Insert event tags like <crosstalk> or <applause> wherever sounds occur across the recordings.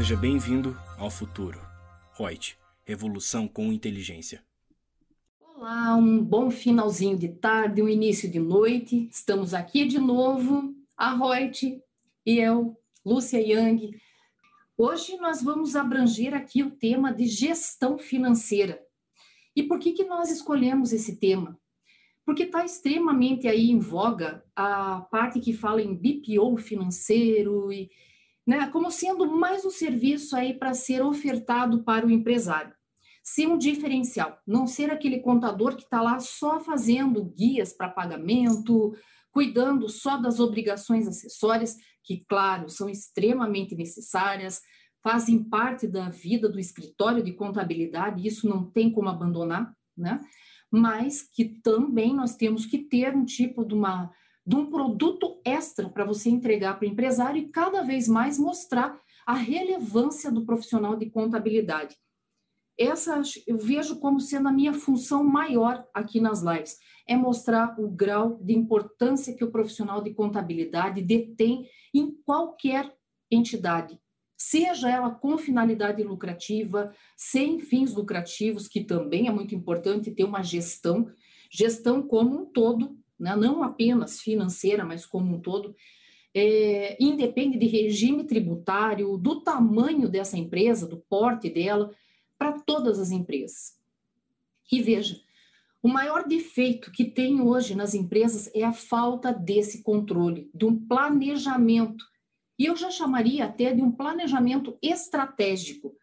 Seja bem-vindo ao futuro. Reut, revolução com inteligência. Olá, um bom finalzinho de tarde, um início de noite. Estamos aqui de novo, a Reut e eu, Lúcia Yang. Hoje nós vamos abranger aqui o tema de gestão financeira. E por que, que nós escolhemos esse tema? Porque está extremamente aí em voga a parte que fala em BPO financeiro e né, como sendo mais um serviço aí para ser ofertado para o empresário. Ser um diferencial, não ser aquele contador que está lá só fazendo guias para pagamento, cuidando só das obrigações acessórias, que, claro, são extremamente necessárias, fazem parte da vida do escritório de contabilidade, isso não tem como abandonar, né? Mas que também nós temos que ter um tipo de uma de um produto extra para você entregar para o empresário e cada vez mais mostrar a relevância do profissional de contabilidade. Essa eu vejo como sendo a minha função maior aqui nas lives, é mostrar o grau de importância que o profissional de contabilidade detém em qualquer entidade, seja ela com finalidade lucrativa, sem fins lucrativos, que também é muito importante ter uma gestão, gestão como um todo, né? não apenas financeira, mas como um todo, é, independe de regime tributário, do tamanho dessa empresa, do porte dela, para todas as empresas. E veja, o maior defeito que tem hoje nas empresas é a falta desse controle, de um planejamento. E eu já chamaria até de um planejamento estratégico.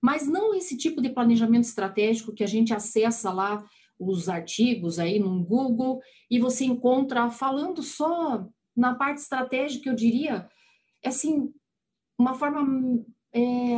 Mas não esse tipo de planejamento estratégico que a gente acessa lá os artigos aí no Google e você encontra falando só na parte estratégica, eu diria, assim, uma forma é,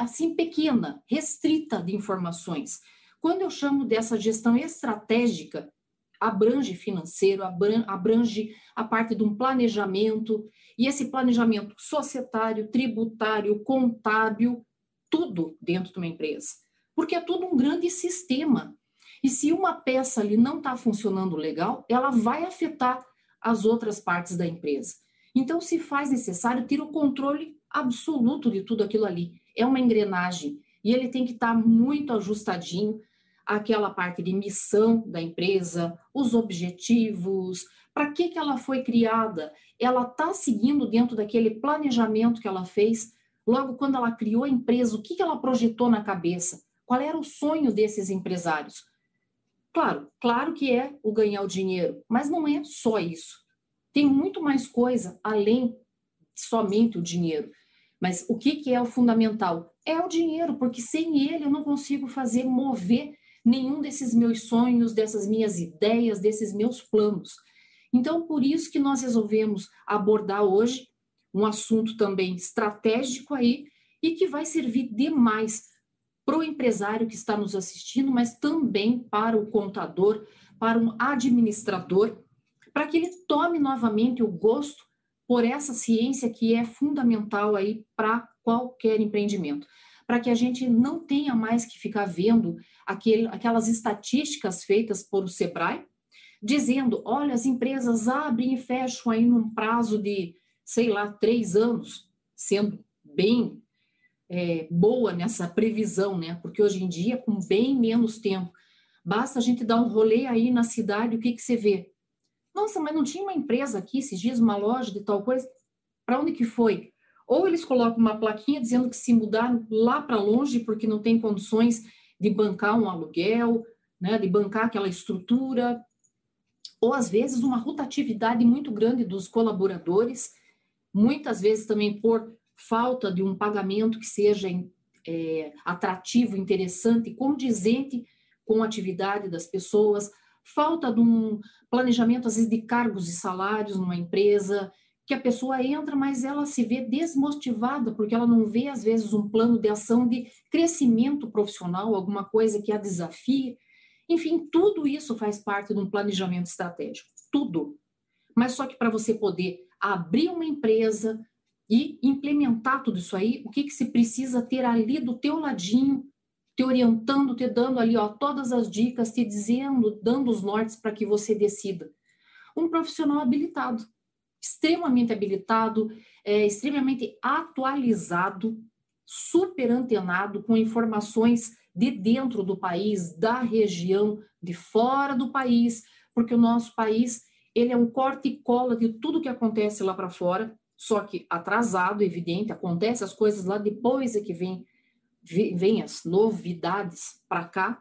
assim pequena, restrita de informações. Quando eu chamo dessa gestão estratégica, abrange financeiro, abrange a parte de um planejamento, e esse planejamento societário, tributário, contábil, tudo dentro de uma empresa. Porque é tudo um grande sistema. E se uma peça ali não está funcionando legal, ela vai afetar as outras partes da empresa. Então, se faz necessário ter o controle absoluto de tudo aquilo ali. É uma engrenagem e ele tem que estar tá muito ajustadinho aquela parte de missão da empresa, os objetivos, para que, que ela foi criada, ela está seguindo dentro daquele planejamento que ela fez, logo quando ela criou a empresa, o que, que ela projetou na cabeça, qual era o sonho desses empresários. Claro, claro que é o ganhar o dinheiro, mas não é só isso. Tem muito mais coisa além somente o dinheiro. Mas o que, que é o fundamental? É o dinheiro, porque sem ele eu não consigo fazer mover nenhum desses meus sonhos, dessas minhas ideias, desses meus planos. Então, por isso que nós resolvemos abordar hoje um assunto também estratégico aí e que vai servir demais para o empresário que está nos assistindo, mas também para o contador, para um administrador, para que ele tome novamente o gosto por essa ciência que é fundamental aí para qualquer empreendimento. Para que a gente não tenha mais que ficar vendo aquele, aquelas estatísticas feitas por o Sebrae, dizendo: olha, as empresas abrem e fecham aí num prazo de, sei lá, três anos, sendo bem é, boa nessa previsão, né? Porque hoje em dia, com bem menos tempo, basta a gente dar um rolê aí na cidade, o que, que você vê? Nossa, mas não tinha uma empresa aqui esses dias, uma loja de tal coisa? Para onde que foi? Ou eles colocam uma plaquinha dizendo que se mudaram lá para longe porque não tem condições de bancar um aluguel, né, de bancar aquela estrutura, ou às vezes uma rotatividade muito grande dos colaboradores, muitas vezes também por falta de um pagamento que seja é, atrativo, interessante, condizente com a atividade das pessoas, falta de um planejamento, às vezes, de cargos e salários numa empresa, que a pessoa entra, mas ela se vê desmotivada, porque ela não vê, às vezes, um plano de ação de crescimento profissional, alguma coisa que a desafie. Enfim, tudo isso faz parte de um planejamento estratégico, tudo. Mas só que para você poder abrir uma empresa, e implementar tudo isso aí, o que, que se precisa ter ali do teu ladinho, te orientando, te dando ali ó, todas as dicas, te dizendo, dando os nortes para que você decida. Um profissional habilitado, extremamente habilitado, é, extremamente atualizado, super antenado com informações de dentro do país, da região, de fora do país, porque o nosso país ele é um corte e cola de tudo que acontece lá para fora, só que atrasado, evidente, acontece as coisas lá depois é que vem, vem as novidades para cá.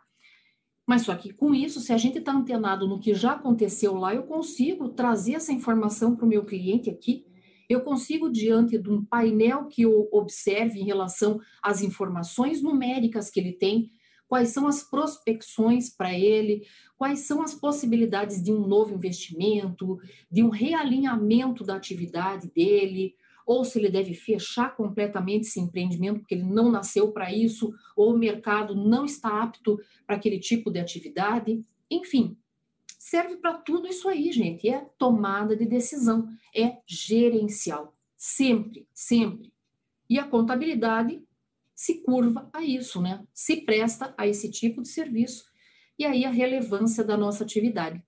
Mas só que com isso, se a gente está antenado no que já aconteceu lá, eu consigo trazer essa informação para o meu cliente aqui. Eu consigo, diante de um painel que eu observe em relação às informações numéricas que ele tem, quais são as prospecções para ele, quais são as possibilidades de um novo investimento, de um realinhamento da atividade dele, ou se ele deve fechar completamente esse empreendimento porque ele não nasceu para isso, ou o mercado não está apto para aquele tipo de atividade. Enfim, serve para tudo isso aí, gente. É tomada de decisão, é gerencial. Sempre, sempre. E a contabilidade se curva a isso, né? Se presta a esse tipo de serviço. E aí a relevância da nossa atividade.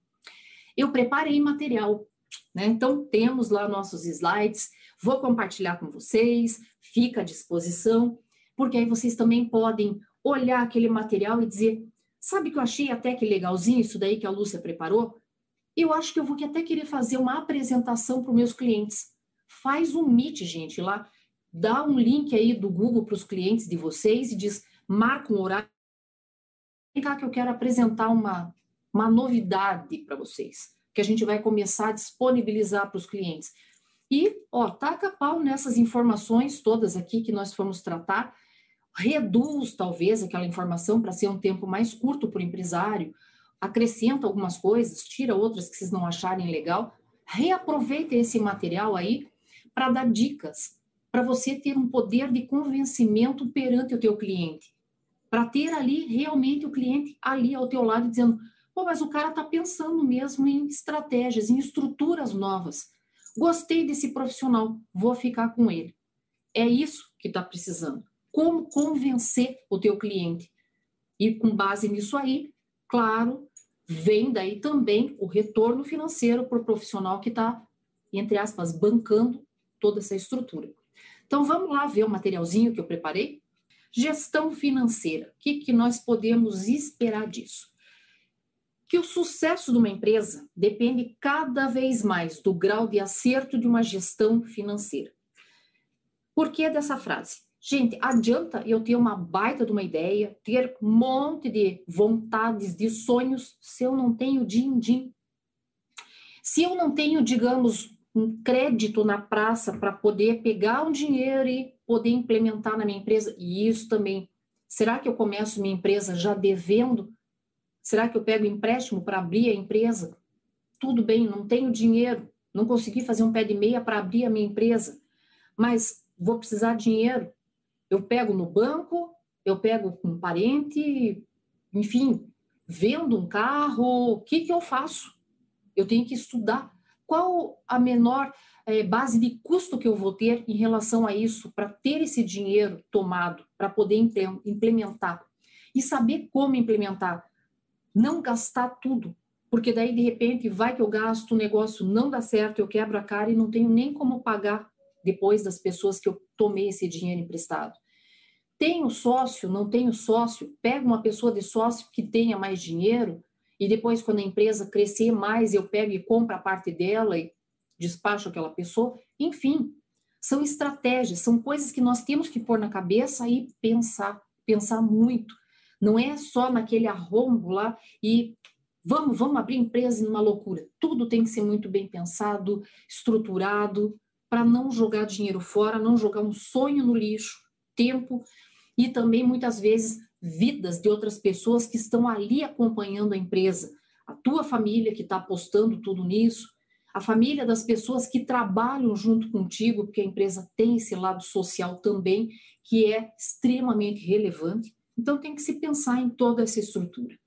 Eu preparei material, né? Então temos lá nossos slides, vou compartilhar com vocês, fica à disposição, porque aí vocês também podem olhar aquele material e dizer: sabe que eu achei até que legalzinho isso daí que a Lúcia preparou? Eu acho que eu vou até querer fazer uma apresentação para os meus clientes. Faz um meet, gente, lá dá um link aí do Google para os clientes de vocês e diz, marca um horário. Vem cá que eu quero apresentar uma, uma novidade para vocês, que a gente vai começar a disponibilizar para os clientes. E, ó, taca pau nessas informações todas aqui que nós fomos tratar, reduz talvez aquela informação para ser um tempo mais curto para o empresário, acrescenta algumas coisas, tira outras que vocês não acharem legal, reaproveita esse material aí para dar dicas para você ter um poder de convencimento perante o teu cliente. Para ter ali realmente o cliente ali ao teu lado dizendo, pô, mas o cara está pensando mesmo em estratégias, em estruturas novas. Gostei desse profissional, vou ficar com ele. É isso que está precisando. Como convencer o teu cliente? E com base nisso aí, claro, vem daí também o retorno financeiro para o profissional que está, entre aspas, bancando toda essa estrutura. Então vamos lá ver o materialzinho que eu preparei. Gestão financeira. O que, que nós podemos esperar disso? Que o sucesso de uma empresa depende cada vez mais do grau de acerto de uma gestão financeira. Por que dessa frase? Gente, adianta eu ter uma baita de uma ideia, ter um monte de vontades, de sonhos, se eu não tenho din-din. Se eu não tenho, digamos, um crédito na praça para poder pegar um dinheiro e poder implementar na minha empresa. E isso também. Será que eu começo minha empresa já devendo? Será que eu pego empréstimo para abrir a empresa? Tudo bem, não tenho dinheiro, não consegui fazer um pé de meia para abrir a minha empresa, mas vou precisar de dinheiro. Eu pego no banco, eu pego com um parente, enfim, vendo um carro, o que, que eu faço? Eu tenho que estudar qual a menor é, base de custo que eu vou ter em relação a isso para ter esse dinheiro tomado para poder implementar? E saber como implementar, não gastar tudo, porque daí de repente vai que eu gasto, o negócio não dá certo, eu quebro a cara e não tenho nem como pagar depois das pessoas que eu tomei esse dinheiro emprestado. Tenho sócio, não tenho sócio, pego uma pessoa de sócio que tenha mais dinheiro, e depois, quando a empresa crescer mais, eu pego e compro a parte dela e despacho aquela pessoa. Enfim, são estratégias, são coisas que nós temos que pôr na cabeça e pensar, pensar muito. Não é só naquele arrombo lá e vamos, vamos abrir empresa numa loucura. Tudo tem que ser muito bem pensado, estruturado, para não jogar dinheiro fora, não jogar um sonho no lixo, tempo e também muitas vezes vidas de outras pessoas que estão ali acompanhando a empresa, a tua família que está apostando tudo nisso, a família das pessoas que trabalham junto contigo, porque a empresa tem esse lado social também, que é extremamente relevante. Então, tem que se pensar em toda essa estrutura.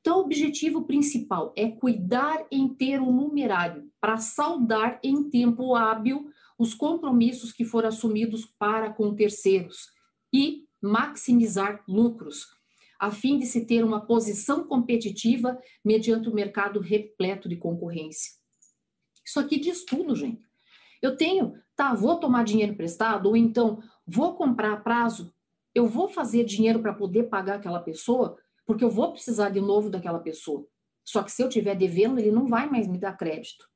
Então, o objetivo principal é cuidar em ter um numerário para saldar em tempo hábil os compromissos que foram assumidos para com terceiros e maximizar lucros, a fim de se ter uma posição competitiva mediante o mercado repleto de concorrência. Isso aqui diz tudo, gente. Eu tenho, tá, vou tomar dinheiro emprestado, ou então vou comprar a prazo, eu vou fazer dinheiro para poder pagar aquela pessoa, porque eu vou precisar de novo daquela pessoa. Só que se eu tiver devendo, ele não vai mais me dar crédito.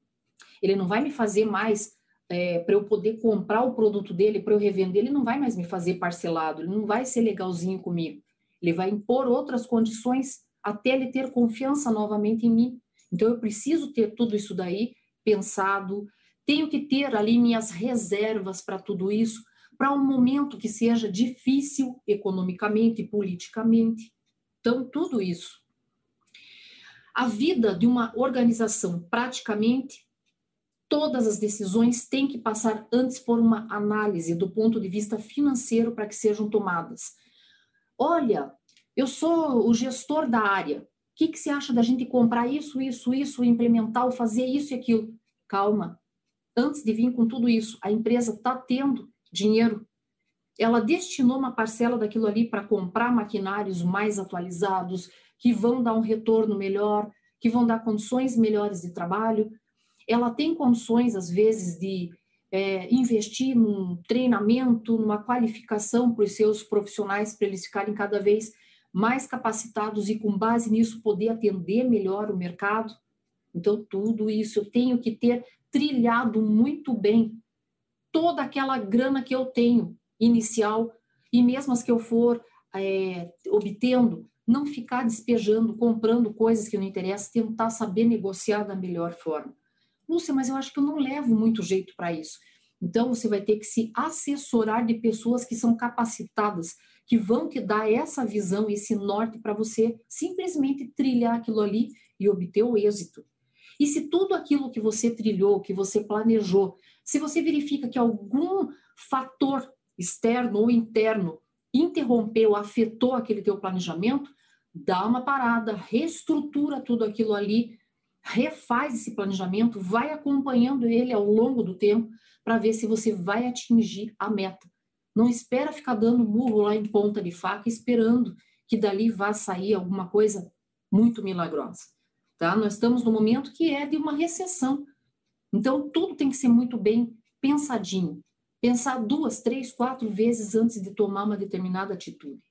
Ele não vai me fazer mais é, para eu poder comprar o produto dele, para eu revender, ele não vai mais me fazer parcelado, ele não vai ser legalzinho comigo. Ele vai impor outras condições até ele ter confiança novamente em mim. Então eu preciso ter tudo isso daí pensado, tenho que ter ali minhas reservas para tudo isso, para um momento que seja difícil economicamente e politicamente. Então, tudo isso. A vida de uma organização, praticamente, todas as decisões têm que passar antes por uma análise do ponto de vista financeiro para que sejam tomadas. Olha, eu sou o gestor da área. O que, que você acha da gente comprar isso, isso, isso, implementar, fazer isso e aquilo? Calma. Antes de vir com tudo isso, a empresa está tendo dinheiro, ela destinou uma parcela daquilo ali para comprar maquinários mais atualizados, que vão dar um retorno melhor, que vão dar condições melhores de trabalho. Ela tem condições, às vezes, de é, investir num treinamento, numa qualificação para os seus profissionais, para eles ficarem cada vez mais capacitados e, com base nisso, poder atender melhor o mercado. Então, tudo isso eu tenho que ter trilhado muito bem toda aquela grana que eu tenho inicial e mesmo as que eu for é, obtendo, não ficar despejando, comprando coisas que não interessam, tentar saber negociar da melhor forma. Lúcia, mas eu acho que eu não levo muito jeito para isso. Então, você vai ter que se assessorar de pessoas que são capacitadas, que vão te dar essa visão, esse norte para você simplesmente trilhar aquilo ali e obter o êxito. E se tudo aquilo que você trilhou, que você planejou, se você verifica que algum fator externo ou interno interrompeu, afetou aquele teu planejamento, dá uma parada, reestrutura tudo aquilo ali, refaz esse planejamento, vai acompanhando ele ao longo do tempo para ver se você vai atingir a meta. Não espera ficar dando murro lá em ponta de faca esperando que dali vá sair alguma coisa muito milagrosa. Tá? Nós estamos no momento que é de uma recessão. Então, tudo tem que ser muito bem pensadinho. Pensar duas, três, quatro vezes antes de tomar uma determinada atitude.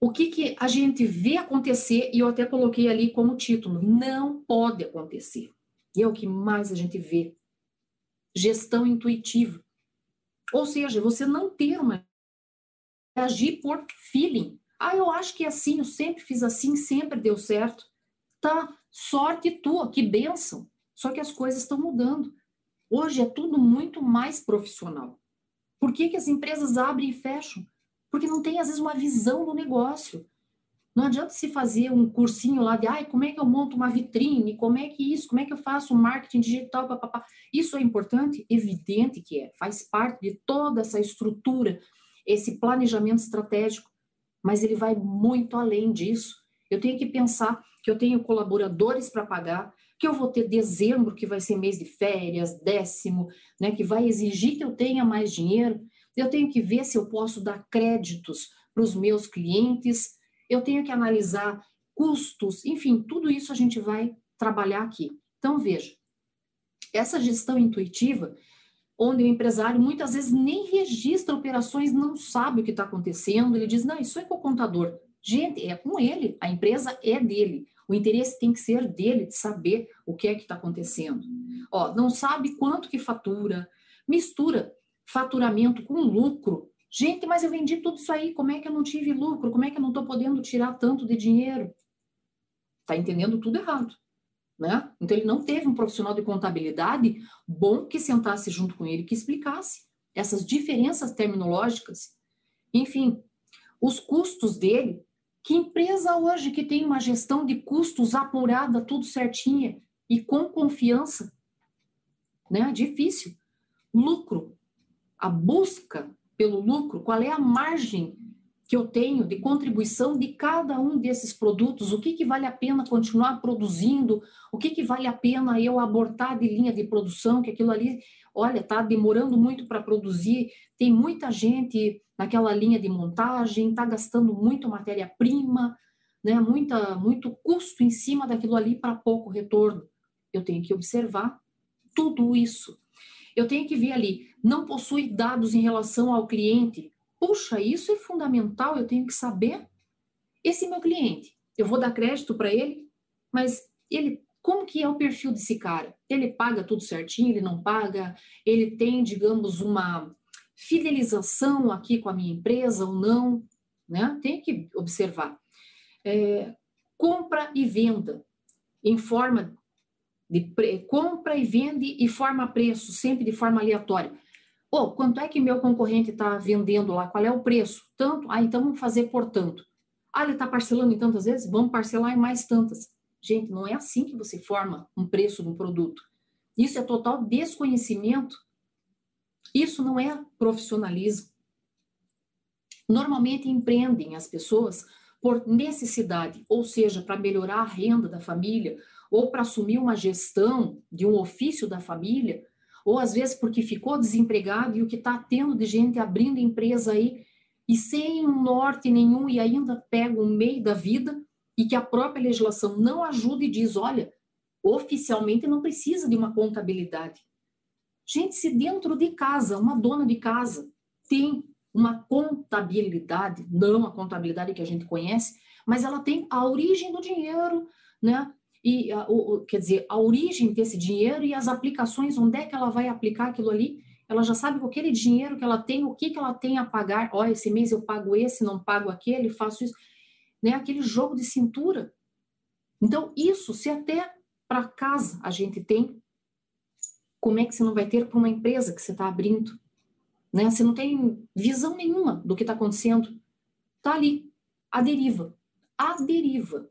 O que, que a gente vê acontecer, e eu até coloquei ali como título, não pode acontecer. E é o que mais a gente vê. Gestão intuitiva. Ou seja, você não ter uma. agir por feeling. Ah, eu acho que é assim, eu sempre fiz assim, sempre deu certo. Tá, sorte tua, que benção. Só que as coisas estão mudando. Hoje é tudo muito mais profissional. Por que, que as empresas abrem e fecham? Porque não tem, às vezes, uma visão do negócio. Não adianta se fazer um cursinho lá de ai, como é que eu monto uma vitrine, como é que isso, como é que eu faço marketing digital, papapá. Isso é importante? Evidente que é, faz parte de toda essa estrutura, esse planejamento estratégico mas ele vai muito além disso. Eu tenho que pensar que eu tenho colaboradores para pagar, que eu vou ter dezembro, que vai ser mês de férias, décimo, né, que vai exigir que eu tenha mais dinheiro. Eu tenho que ver se eu posso dar créditos para os meus clientes. Eu tenho que analisar custos, enfim, tudo isso a gente vai trabalhar aqui. Então, veja, essa gestão intuitiva onde o empresário muitas vezes nem registra operações, não sabe o que está acontecendo, ele diz, não, isso é com o contador. Gente, é com ele, a empresa é dele. O interesse tem que ser dele, de saber o que é que está acontecendo. Ó, não sabe quanto que fatura, mistura faturamento com lucro. Gente, mas eu vendi tudo isso aí, como é que eu não tive lucro? Como é que eu não estou podendo tirar tanto de dinheiro? Está entendendo tudo errado. Né? Então, ele não teve um profissional de contabilidade bom que sentasse junto com ele, que explicasse essas diferenças terminológicas. Enfim, os custos dele. Que empresa hoje que tem uma gestão de custos apurada, tudo certinha e com confiança? Né? Difícil. Lucro. A busca pelo lucro, qual é a margem que eu tenho de contribuição de cada um desses produtos, o que, que vale a pena continuar produzindo, o que, que vale a pena eu abortar de linha de produção, que aquilo ali, olha, está demorando muito para produzir, tem muita gente naquela linha de montagem, está gastando muito matéria-prima, né, muita, muito custo em cima daquilo ali para pouco retorno. Eu tenho que observar tudo isso. Eu tenho que ver ali, não possui dados em relação ao cliente. Puxa, isso é fundamental, eu tenho que saber. Esse meu cliente, eu vou dar crédito para ele, mas ele, como que é o perfil desse cara? Ele paga tudo certinho, ele não paga? Ele tem, digamos, uma fidelização aqui com a minha empresa ou não? Né? Tem que observar. É, compra e venda em forma de compra e vende e forma preço, sempre de forma aleatória. Oh, quanto é que meu concorrente está vendendo lá? Qual é o preço? Tanto? Ah, então vamos fazer por tanto. Ah, ele está parcelando em tantas vezes? Vamos parcelar em mais tantas. Gente, não é assim que você forma um preço de um produto. Isso é total desconhecimento. Isso não é profissionalismo. Normalmente empreendem as pessoas por necessidade, ou seja, para melhorar a renda da família, ou para assumir uma gestão de um ofício da família, ou às vezes porque ficou desempregado e o que está tendo de gente abrindo empresa aí e sem um norte nenhum e ainda pega o meio da vida e que a própria legislação não ajuda e diz, olha, oficialmente não precisa de uma contabilidade. Gente, se dentro de casa, uma dona de casa tem uma contabilidade, não a contabilidade que a gente conhece, mas ela tem a origem do dinheiro, né? E a, o, quer dizer, a origem desse dinheiro e as aplicações, onde é que ela vai aplicar aquilo ali, ela já sabe com aquele dinheiro que ela tem, o que, que ela tem a pagar. Ó, esse mês eu pago esse, não pago aquele, faço isso. Né? Aquele jogo de cintura. Então, isso, se até para casa a gente tem, como é que você não vai ter para uma empresa que você está abrindo? Né? Você não tem visão nenhuma do que está acontecendo. Está ali, a deriva. A deriva.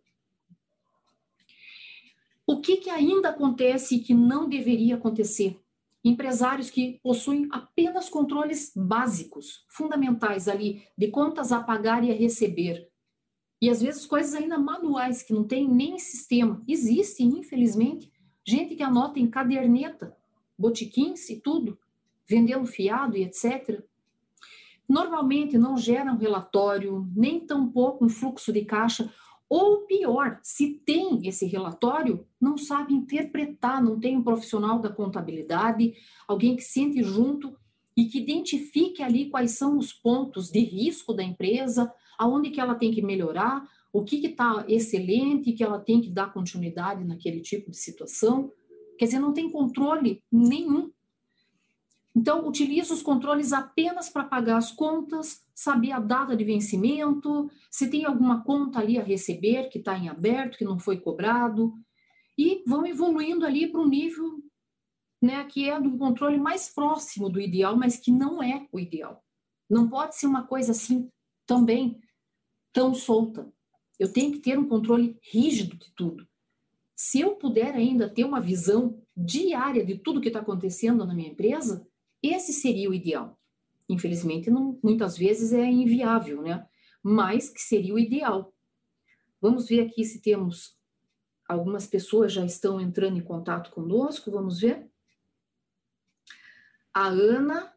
O que, que ainda acontece e que não deveria acontecer? Empresários que possuem apenas controles básicos, fundamentais ali, de contas a pagar e a receber. E às vezes coisas ainda manuais, que não tem nem sistema. Existe, infelizmente, gente que anota em caderneta, botiquins e tudo, vendendo fiado e etc. Normalmente não geram relatório, nem tampouco um fluxo de caixa, ou pior, se tem esse relatório, não sabe interpretar, não tem um profissional da contabilidade, alguém que sente junto e que identifique ali quais são os pontos de risco da empresa, aonde que ela tem que melhorar, o que está excelente, que ela tem que dar continuidade naquele tipo de situação. Quer dizer, não tem controle nenhum então, utiliza os controles apenas para pagar as contas, saber a data de vencimento, se tem alguma conta ali a receber que está em aberto, que não foi cobrado, e vão evoluindo ali para um nível né, que é do controle mais próximo do ideal, mas que não é o ideal. Não pode ser uma coisa assim também tão solta. Eu tenho que ter um controle rígido de tudo. Se eu puder ainda ter uma visão diária de tudo que está acontecendo na minha empresa, esse seria o ideal. Infelizmente, não, muitas vezes é inviável, né? Mas que seria o ideal. Vamos ver aqui se temos algumas pessoas já estão entrando em contato conosco. Vamos ver. A Ana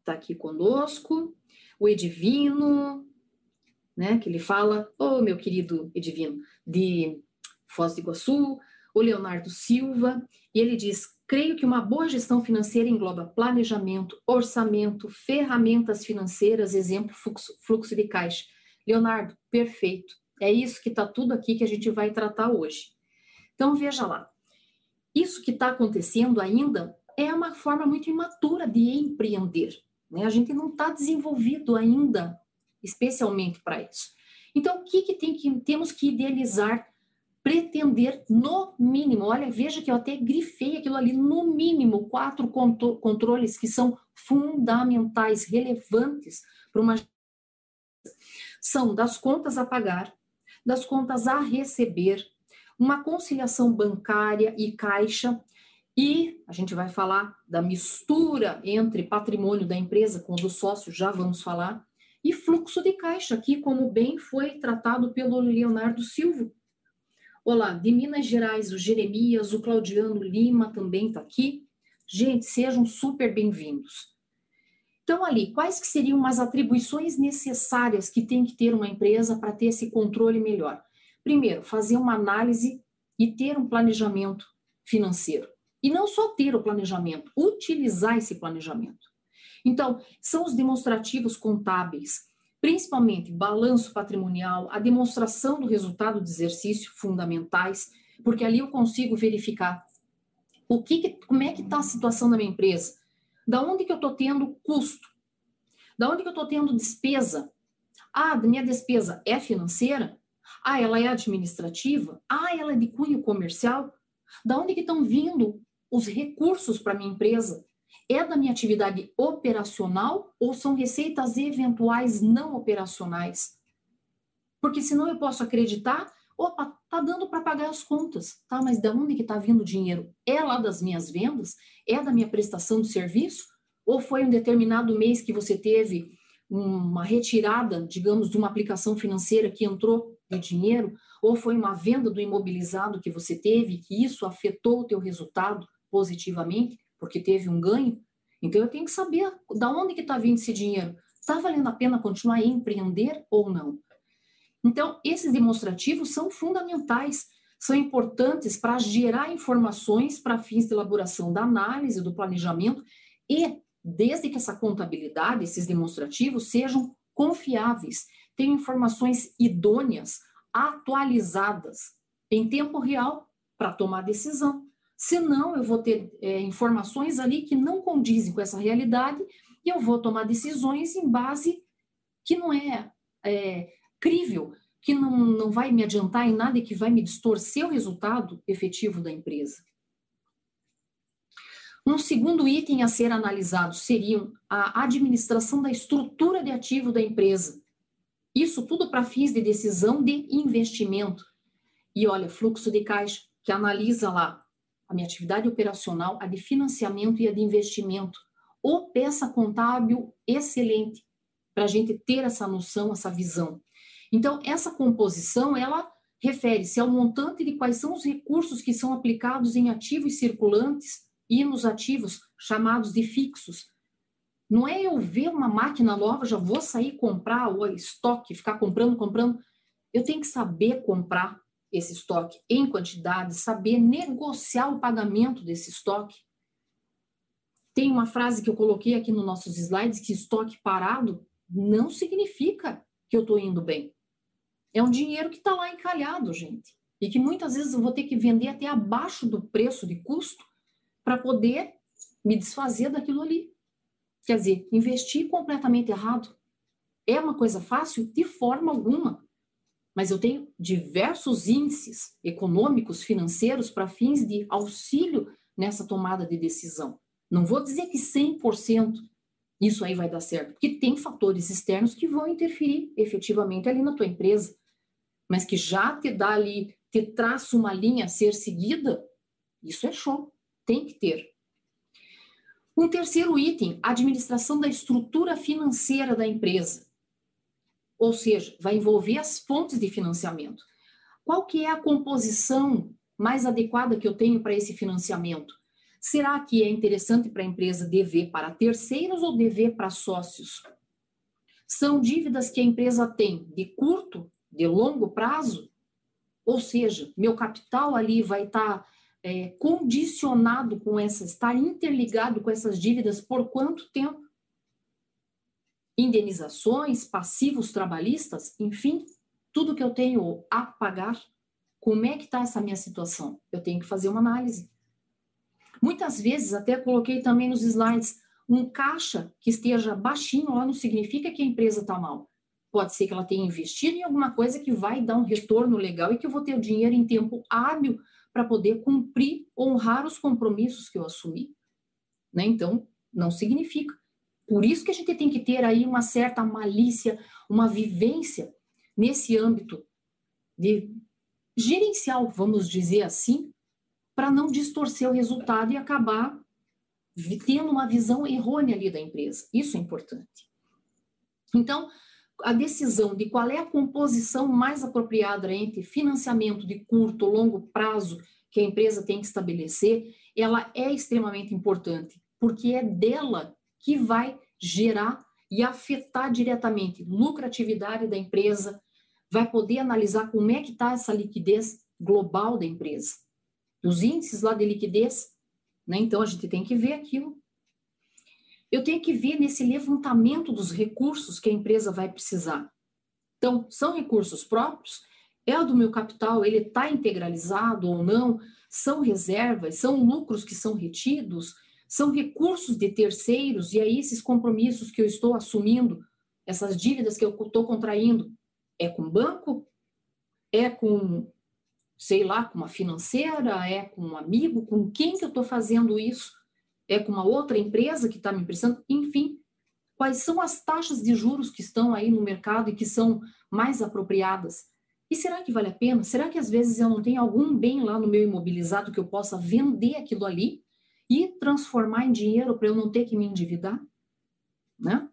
está aqui conosco. O Edivino, né? Que ele fala, ô oh, meu querido Edivino, de Foz do Iguaçu. O Leonardo Silva, e ele diz: Creio que uma boa gestão financeira engloba planejamento, orçamento, ferramentas financeiras, exemplo, fluxo, fluxo de caixa. Leonardo, perfeito. É isso que está tudo aqui que a gente vai tratar hoje. Então, veja lá. Isso que está acontecendo ainda é uma forma muito imatura de empreender. Né? A gente não está desenvolvido ainda, especialmente para isso. Então, o que, que, tem que temos que idealizar pretender, no mínimo, olha, veja que eu até grifei aquilo ali, no mínimo, quatro controles que são fundamentais, relevantes para uma. São das contas a pagar, das contas a receber, uma conciliação bancária e caixa, e a gente vai falar da mistura entre patrimônio da empresa com o do sócio, já vamos falar, e fluxo de caixa, aqui como bem foi tratado pelo Leonardo Silva, Olá, de Minas Gerais, o Jeremias, o Claudiano Lima também está aqui. Gente, sejam super bem-vindos. Então, ali, quais que seriam as atribuições necessárias que tem que ter uma empresa para ter esse controle melhor? Primeiro, fazer uma análise e ter um planejamento financeiro. E não só ter o planejamento, utilizar esse planejamento. Então, são os demonstrativos contábeis, principalmente balanço patrimonial, a demonstração do resultado do exercício fundamentais, porque ali eu consigo verificar o que, como é que está a situação da minha empresa, da onde que eu estou tendo custo, da onde que eu estou tendo despesa. Ah, minha despesa é financeira? Ah, ela é administrativa? Ah, ela é de cunho comercial? Da onde que estão vindo os recursos para minha empresa? É da minha atividade operacional ou são receitas eventuais não operacionais? Porque senão eu posso acreditar, opa, tá dando para pagar as contas, tá? Mas de onde que está vindo o dinheiro? É lá das minhas vendas? É da minha prestação de serviço? Ou foi um determinado mês que você teve uma retirada, digamos, de uma aplicação financeira que entrou de dinheiro? Ou foi uma venda do imobilizado que você teve que isso afetou o teu resultado positivamente? Porque teve um ganho. Então eu tenho que saber da onde que está vindo esse dinheiro. Está valendo a pena continuar a empreender ou não? Então esses demonstrativos são fundamentais, são importantes para gerar informações para fins de elaboração da análise, do planejamento e desde que essa contabilidade, esses demonstrativos sejam confiáveis, tenham informações idôneas, atualizadas em tempo real para tomar decisão. Senão, eu vou ter é, informações ali que não condizem com essa realidade e eu vou tomar decisões em base que não é, é crível, que não, não vai me adiantar em nada e que vai me distorcer o resultado efetivo da empresa. Um segundo item a ser analisado seria a administração da estrutura de ativo da empresa. Isso tudo para fins de decisão de investimento. E olha, fluxo de caixa, que analisa lá a minha atividade operacional, a de financiamento e a de investimento, ou peça contábil excelente, para a gente ter essa noção, essa visão. Então, essa composição, ela refere-se ao montante de quais são os recursos que são aplicados em ativos circulantes e nos ativos chamados de fixos. Não é eu ver uma máquina nova, já vou sair comprar o estoque, ficar comprando, comprando. Eu tenho que saber comprar, esse estoque em quantidade, saber negociar o pagamento desse estoque. Tem uma frase que eu coloquei aqui nos nossos slides que estoque parado não significa que eu estou indo bem. É um dinheiro que está lá encalhado, gente. E que muitas vezes eu vou ter que vender até abaixo do preço de custo para poder me desfazer daquilo ali. Quer dizer, investir completamente errado. É uma coisa fácil? De forma alguma mas eu tenho diversos índices econômicos, financeiros, para fins de auxílio nessa tomada de decisão. Não vou dizer que 100% isso aí vai dar certo, porque tem fatores externos que vão interferir efetivamente ali na tua empresa, mas que já te dá ali, te traça uma linha a ser seguida, isso é show, tem que ter. Um terceiro item, administração da estrutura financeira da empresa ou seja, vai envolver as fontes de financiamento. Qual que é a composição mais adequada que eu tenho para esse financiamento? Será que é interessante para a empresa dever para terceiros ou dever para sócios? São dívidas que a empresa tem de curto, de longo prazo? Ou seja, meu capital ali vai estar tá, é, condicionado com essas, estar interligado com essas dívidas por quanto tempo? Indenizações, passivos trabalhistas, enfim, tudo que eu tenho a pagar, como é que está essa minha situação? Eu tenho que fazer uma análise. Muitas vezes, até coloquei também nos slides, um caixa que esteja baixinho lá não significa que a empresa está mal. Pode ser que ela tenha investido em alguma coisa que vai dar um retorno legal e que eu vou ter o dinheiro em tempo hábil para poder cumprir, honrar os compromissos que eu assumi. Né? Então, não significa. Por isso que a gente tem que ter aí uma certa malícia, uma vivência nesse âmbito de gerencial, vamos dizer assim, para não distorcer o resultado e acabar tendo uma visão errônea ali da empresa. Isso é importante. Então, a decisão de qual é a composição mais apropriada entre financiamento de curto longo prazo que a empresa tem que estabelecer, ela é extremamente importante, porque é dela que vai gerar e afetar diretamente lucratividade da empresa, vai poder analisar como é que está essa liquidez global da empresa. Os índices lá de liquidez Né? Então, a gente tem que ver aquilo. Eu tenho que ver nesse levantamento dos recursos que a empresa vai precisar. Então, são recursos próprios? É o do meu capital? Ele está integralizado ou não? São reservas? São lucros que são retidos? São recursos de terceiros? E aí, esses compromissos que eu estou assumindo, essas dívidas que eu estou contraindo, é com banco? É com sei lá, com uma financeira, é com um amigo, com quem que eu estou fazendo isso? É com uma outra empresa que está me emprestando? Enfim, quais são as taxas de juros que estão aí no mercado e que são mais apropriadas? E será que vale a pena? Será que às vezes eu não tenho algum bem lá no meu imobilizado que eu possa vender aquilo ali e transformar em dinheiro para eu não ter que me endividar? Né?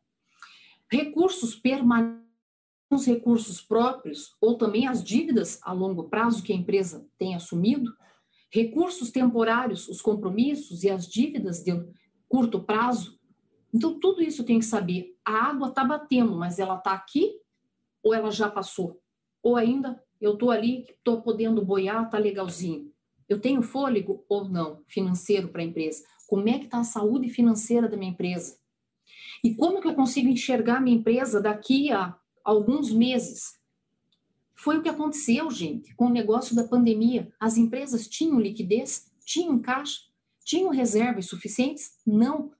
Recursos permanentes os recursos próprios ou também as dívidas a longo prazo que a empresa tem assumido, recursos temporários, os compromissos e as dívidas de curto prazo. Então, tudo isso tem que saber. A água está batendo, mas ela está aqui ou ela já passou? Ou ainda eu estou ali, estou podendo boiar, está legalzinho. Eu tenho fôlego ou não financeiro para a empresa? Como é que está a saúde financeira da minha empresa? E como que eu consigo enxergar a minha empresa daqui a alguns meses. Foi o que aconteceu, gente, com o negócio da pandemia. As empresas tinham liquidez, tinham caixa, tinham reservas suficientes? Não.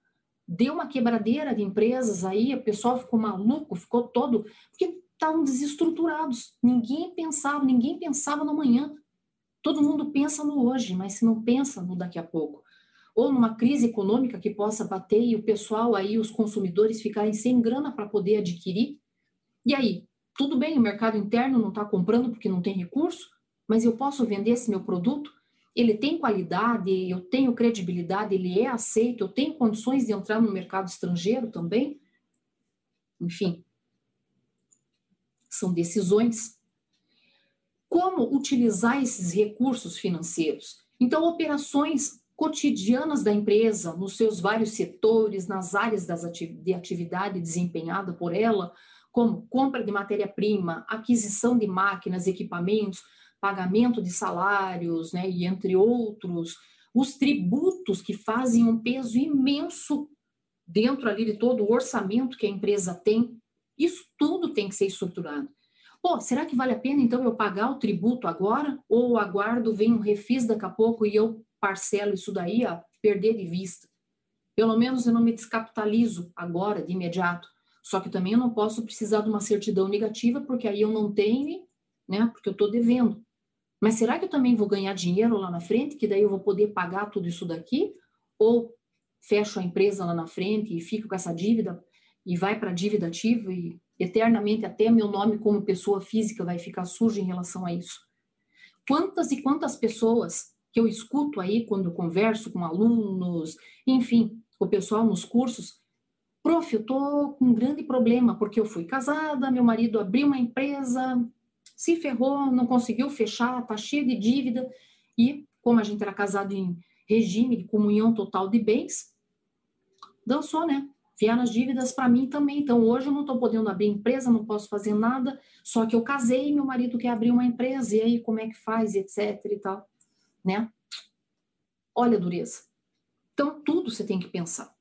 Deu uma quebradeira de empresas aí, o pessoal ficou maluco, ficou todo. Porque estavam desestruturados. Ninguém pensava, ninguém pensava no amanhã. Todo mundo pensa no hoje, mas se não pensa no daqui a pouco. Ou numa crise econômica que possa bater e o pessoal aí, os consumidores, ficarem sem grana para poder adquirir, e aí, tudo bem, o mercado interno não está comprando porque não tem recurso, mas eu posso vender esse meu produto? Ele tem qualidade, eu tenho credibilidade, ele é aceito, eu tenho condições de entrar no mercado estrangeiro também? Enfim, são decisões. Como utilizar esses recursos financeiros? Então, operações cotidianas da empresa, nos seus vários setores, nas áreas ati de atividade desempenhada por ela, como compra de matéria-prima, aquisição de máquinas, equipamentos, pagamento de salários, né, e entre outros, os tributos que fazem um peso imenso dentro ali de todo o orçamento que a empresa tem, isso tudo tem que ser estruturado. Pô, será que vale a pena então eu pagar o tributo agora? Ou aguardo, vem um refis daqui a pouco e eu parcelo isso daí a perder de vista? Pelo menos eu não me descapitalizo agora, de imediato. Só que também eu não posso precisar de uma certidão negativa, porque aí eu não tenho, né? Porque eu estou devendo. Mas será que eu também vou ganhar dinheiro lá na frente, que daí eu vou poder pagar tudo isso daqui? Ou fecho a empresa lá na frente e fico com essa dívida e vai para a dívida ativa e eternamente até meu nome como pessoa física vai ficar sujo em relação a isso? Quantas e quantas pessoas que eu escuto aí quando converso com alunos, enfim, o pessoal nos cursos, Prof, eu tô com um grande problema, porque eu fui casada, meu marido abriu uma empresa, se ferrou, não conseguiu fechar, tá cheio de dívida, e como a gente era casado em regime de comunhão total de bens, dançou, né? Vieram as dívidas para mim também. Então, hoje eu não estou podendo abrir empresa, não posso fazer nada, só que eu casei, meu marido quer abrir uma empresa, e aí como é que faz, etc e tal, né? Olha a dureza. Então, tudo você tem que pensar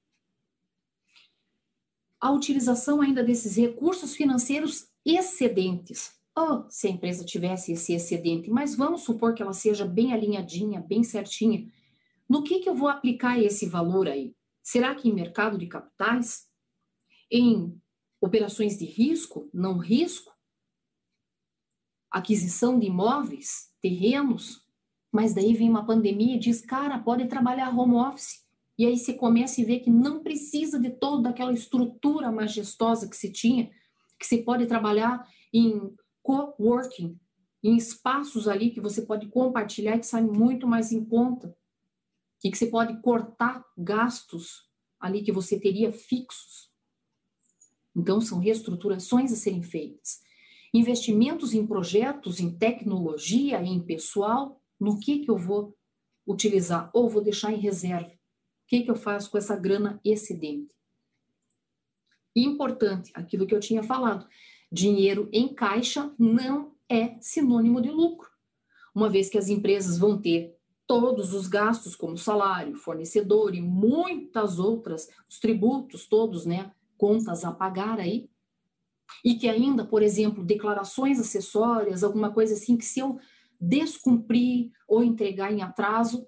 a utilização ainda desses recursos financeiros excedentes. Oh, se a empresa tivesse esse excedente, mas vamos supor que ela seja bem alinhadinha, bem certinha. No que, que eu vou aplicar esse valor aí? Será que em mercado de capitais? Em operações de risco, não risco? Aquisição de imóveis, terrenos? Mas daí vem uma pandemia e diz, cara, pode trabalhar home office. E aí você começa e vê que não precisa de toda aquela estrutura majestosa que se tinha, que se pode trabalhar em co-working, em espaços ali que você pode compartilhar que sai muito mais em conta. E que você pode cortar gastos ali que você teria fixos. Então, são reestruturações a serem feitas. Investimentos em projetos, em tecnologia, em pessoal, no que, que eu vou utilizar ou vou deixar em reserva o que, que eu faço com essa grana excedente? Importante, aquilo que eu tinha falado, dinheiro em caixa não é sinônimo de lucro, uma vez que as empresas vão ter todos os gastos, como salário, fornecedor e muitas outras, os tributos todos, né? Contas a pagar aí. E que ainda, por exemplo, declarações acessórias, alguma coisa assim, que se eu descumprir ou entregar em atraso,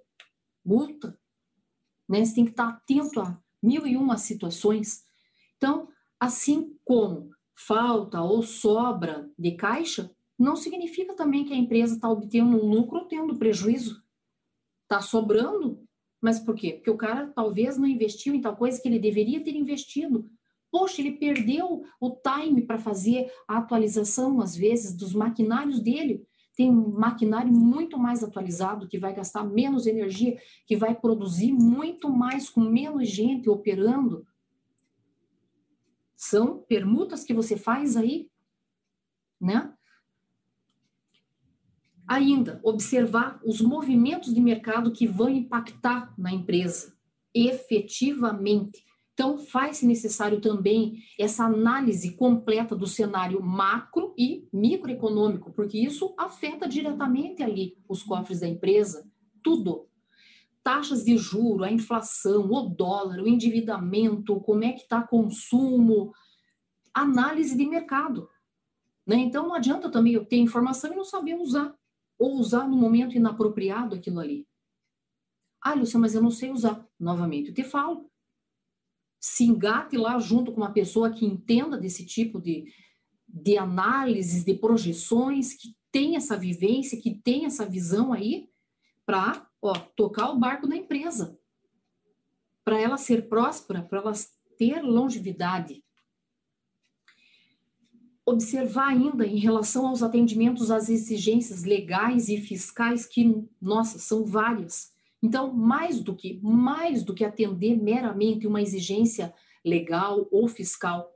multa. Né? Você tem que estar atento a mil e uma situações. Então, assim como falta ou sobra de caixa, não significa também que a empresa está obtendo um lucro ou tendo prejuízo. Está sobrando, mas por quê? Porque o cara talvez não investiu em tal coisa que ele deveria ter investido. Poxa, ele perdeu o time para fazer a atualização, às vezes, dos maquinários dele. Tem um maquinário muito mais atualizado, que vai gastar menos energia, que vai produzir muito mais com menos gente operando. São permutas que você faz aí, né? Ainda, observar os movimentos de mercado que vão impactar na empresa efetivamente. Então, faz-se necessário também essa análise completa do cenário macro e microeconômico, porque isso afeta diretamente ali os cofres da empresa, tudo. Taxas de juro, a inflação, o dólar, o endividamento, como é que está consumo, análise de mercado. Né? Então, não adianta também eu ter informação e não saber usar ou usar no momento inapropriado aquilo ali. Ah, Lúcia, mas eu não sei usar. Novamente, eu te falo. Se engate lá junto com uma pessoa que entenda desse tipo de, de análises, de projeções, que tem essa vivência, que tem essa visão aí, para tocar o barco da empresa. Para ela ser próspera, para ela ter longevidade observar ainda em relação aos atendimentos às exigências legais e fiscais que, nossa, são várias. Então, mais do que mais do que atender meramente uma exigência legal ou fiscal,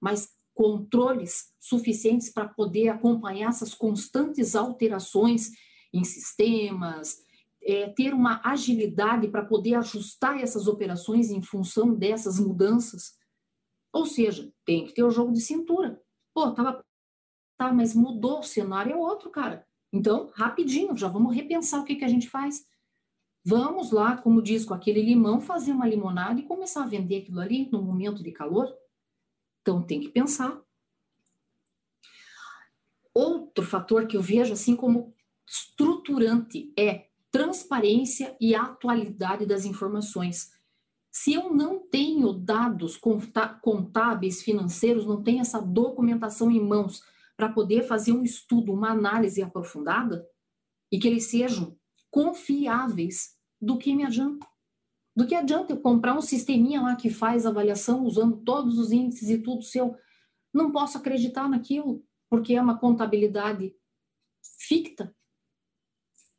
mas controles suficientes para poder acompanhar essas constantes alterações em sistemas, é, ter uma agilidade para poder ajustar essas operações em função dessas mudanças. Ou seja, tem que ter o jogo de cintura. Pô, tava. Tá, mas mudou o cenário, é outro, cara. Então, rapidinho, já vamos repensar o que, que a gente faz. Vamos lá, como diz, com aquele limão, fazer uma limonada e começar a vender aquilo ali no momento de calor. Então, tem que pensar. Outro fator que eu vejo assim como estruturante é transparência e atualidade das informações. Se eu não tenho dados contábeis financeiros, não tenho essa documentação em mãos para poder fazer um estudo, uma análise aprofundada, e que eles sejam confiáveis, do que me adianta? Do que adianta eu comprar um sisteminha lá que faz avaliação usando todos os índices e tudo seu? Não posso acreditar naquilo, porque é uma contabilidade ficta,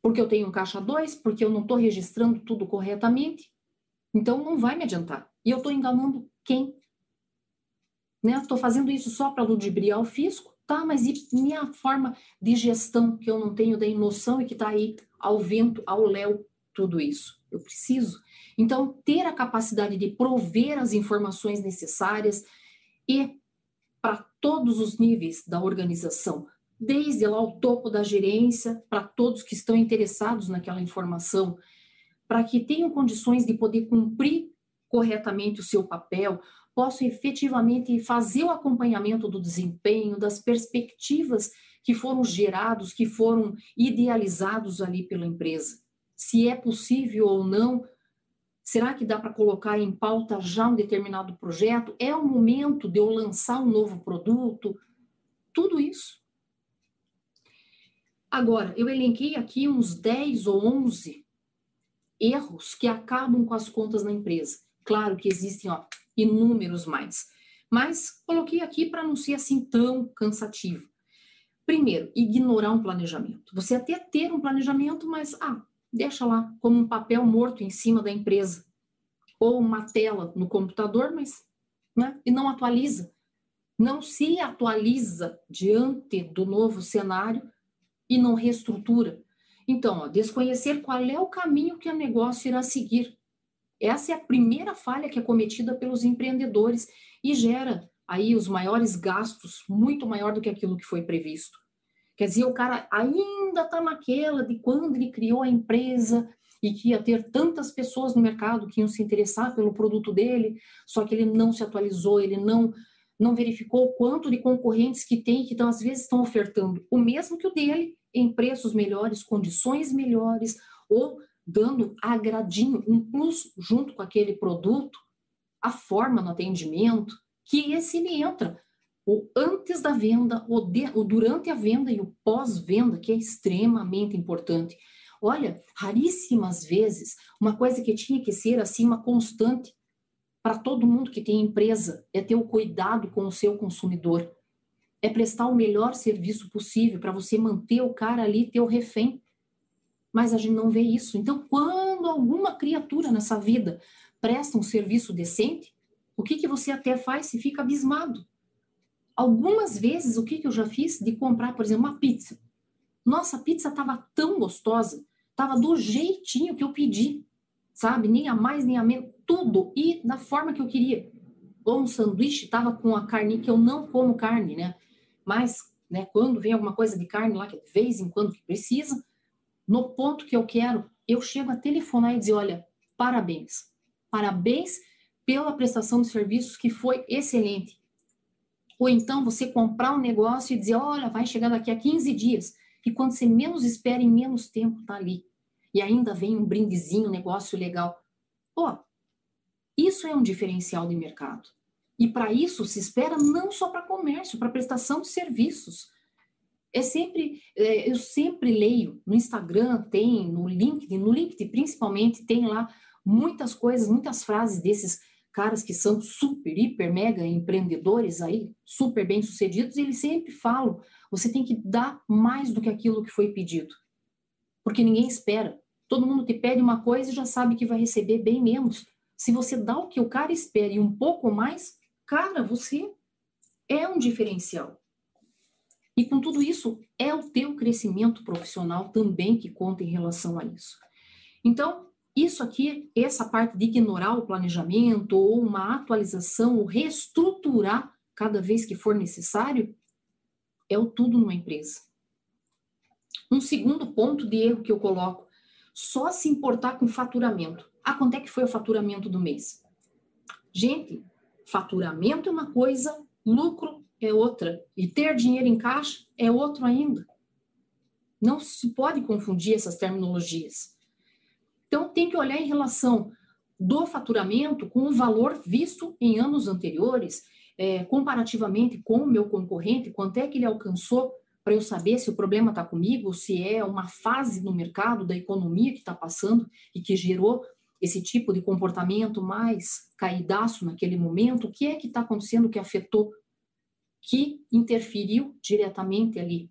porque eu tenho um caixa 2, porque eu não estou registrando tudo corretamente. Então, não vai me adiantar. E eu estou enganando quem? Estou né? fazendo isso só para ludibriar o fisco? Tá, mas e minha forma de gestão que eu não tenho da noção e que está aí ao vento, ao léu, tudo isso? Eu preciso. Então, ter a capacidade de prover as informações necessárias e para todos os níveis da organização, desde lá o topo da gerência, para todos que estão interessados naquela informação, para que tenham condições de poder cumprir corretamente o seu papel, possam efetivamente fazer o acompanhamento do desempenho, das perspectivas que foram gerados, que foram idealizados ali pela empresa. Se é possível ou não, será que dá para colocar em pauta já um determinado projeto? É o momento de eu lançar um novo produto? Tudo isso. Agora, eu elenquei aqui uns 10 ou 11 erros que acabam com as contas na empresa. Claro que existem ó, inúmeros mais, mas coloquei aqui para não ser assim tão cansativo. Primeiro, ignorar um planejamento. Você até ter um planejamento, mas ah, deixa lá como um papel morto em cima da empresa ou uma tela no computador, mas né, e não atualiza. Não se atualiza diante do novo cenário e não reestrutura. Então, ó, desconhecer qual é o caminho que o negócio irá seguir. Essa é a primeira falha que é cometida pelos empreendedores e gera aí os maiores gastos, muito maior do que aquilo que foi previsto. Quer dizer, o cara ainda está naquela de quando ele criou a empresa, e que ia ter tantas pessoas no mercado que iam se interessar pelo produto dele, só que ele não se atualizou, ele não não verificou o quanto de concorrentes que tem, que então, às vezes estão ofertando o mesmo que o dele, em preços melhores, condições melhores, ou dando agradinho, um plus junto com aquele produto, a forma no atendimento, que esse ele entra. O antes da venda, o, de, o durante a venda e o pós-venda, que é extremamente importante. Olha, raríssimas vezes, uma coisa que tinha que ser assim, uma constante para todo mundo que tem empresa, é ter o cuidado com o seu consumidor. É prestar o melhor serviço possível para você manter o cara ali, teu refém. Mas a gente não vê isso. Então, quando alguma criatura nessa vida presta um serviço decente, o que, que você até faz? Se fica abismado. Algumas vezes, o que, que eu já fiz? De comprar, por exemplo, uma pizza. Nossa, a pizza estava tão gostosa, estava do jeitinho que eu pedi, sabe? Nem a mais, nem a menos, tudo. E da forma que eu queria. Ou um sanduíche estava com a carne, que eu não como carne, né? Mas, né, quando vem alguma coisa de carne lá, que de vez em quando que precisa, no ponto que eu quero, eu chego a telefonar e dizer, olha, parabéns. Parabéns pela prestação de serviços que foi excelente. Ou então você comprar um negócio e dizer, olha, vai chegar daqui a 15 dias. E quando você menos espera, em menos tempo tá ali. E ainda vem um brindezinho, um negócio legal. Pô, isso é um diferencial de mercado. E para isso se espera não só para comércio, para prestação de serviços. É sempre, é, eu sempre leio no Instagram, tem no LinkedIn, no LinkedIn principalmente tem lá muitas coisas, muitas frases desses caras que são super, hiper, mega empreendedores aí, super bem sucedidos, e eles sempre falam: você tem que dar mais do que aquilo que foi pedido, porque ninguém espera. Todo mundo te pede uma coisa e já sabe que vai receber bem menos. Se você dá o que o cara espera e um pouco mais, cara, você é um diferencial. E com tudo isso, é o teu crescimento profissional também que conta em relação a isso. Então, isso aqui, essa parte de ignorar o planejamento ou uma atualização ou reestruturar cada vez que for necessário, é o tudo numa empresa. Um segundo ponto de erro que eu coloco, só se importar com faturamento. Ah, quanto é que foi o faturamento do mês? Gente, faturamento é uma coisa, lucro é outra. E ter dinheiro em caixa é outro ainda. Não se pode confundir essas terminologias. Então, tem que olhar em relação do faturamento com o valor visto em anos anteriores, é, comparativamente com o meu concorrente, quanto é que ele alcançou para eu saber se o problema está comigo, se é uma fase no mercado da economia que está passando e que gerou esse tipo de comportamento mais caidaço naquele momento, o que é que está acontecendo que afetou, que interferiu diretamente ali?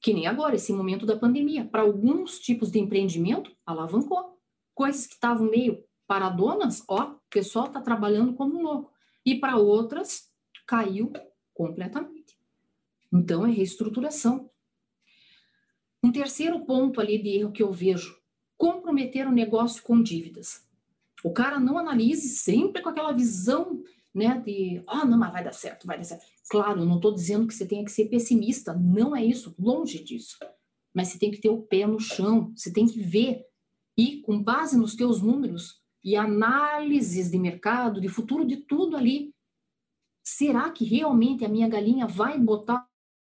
Que nem agora, esse momento da pandemia. Para alguns tipos de empreendimento, alavancou. Coisas que estavam meio paradonas, ó, o pessoal está trabalhando como louco. E para outras, caiu completamente. Então, é reestruturação. Um terceiro ponto ali de erro que eu vejo comprometer o negócio com dívidas. O cara não analise sempre com aquela visão, né, de, ah, não, mas vai dar certo, vai dar certo. Claro, eu não estou dizendo que você tenha que ser pessimista, não é isso, longe disso. Mas você tem que ter o pé no chão, você tem que ver e com base nos teus números e análises de mercado, de futuro, de tudo ali, será que realmente a minha galinha vai botar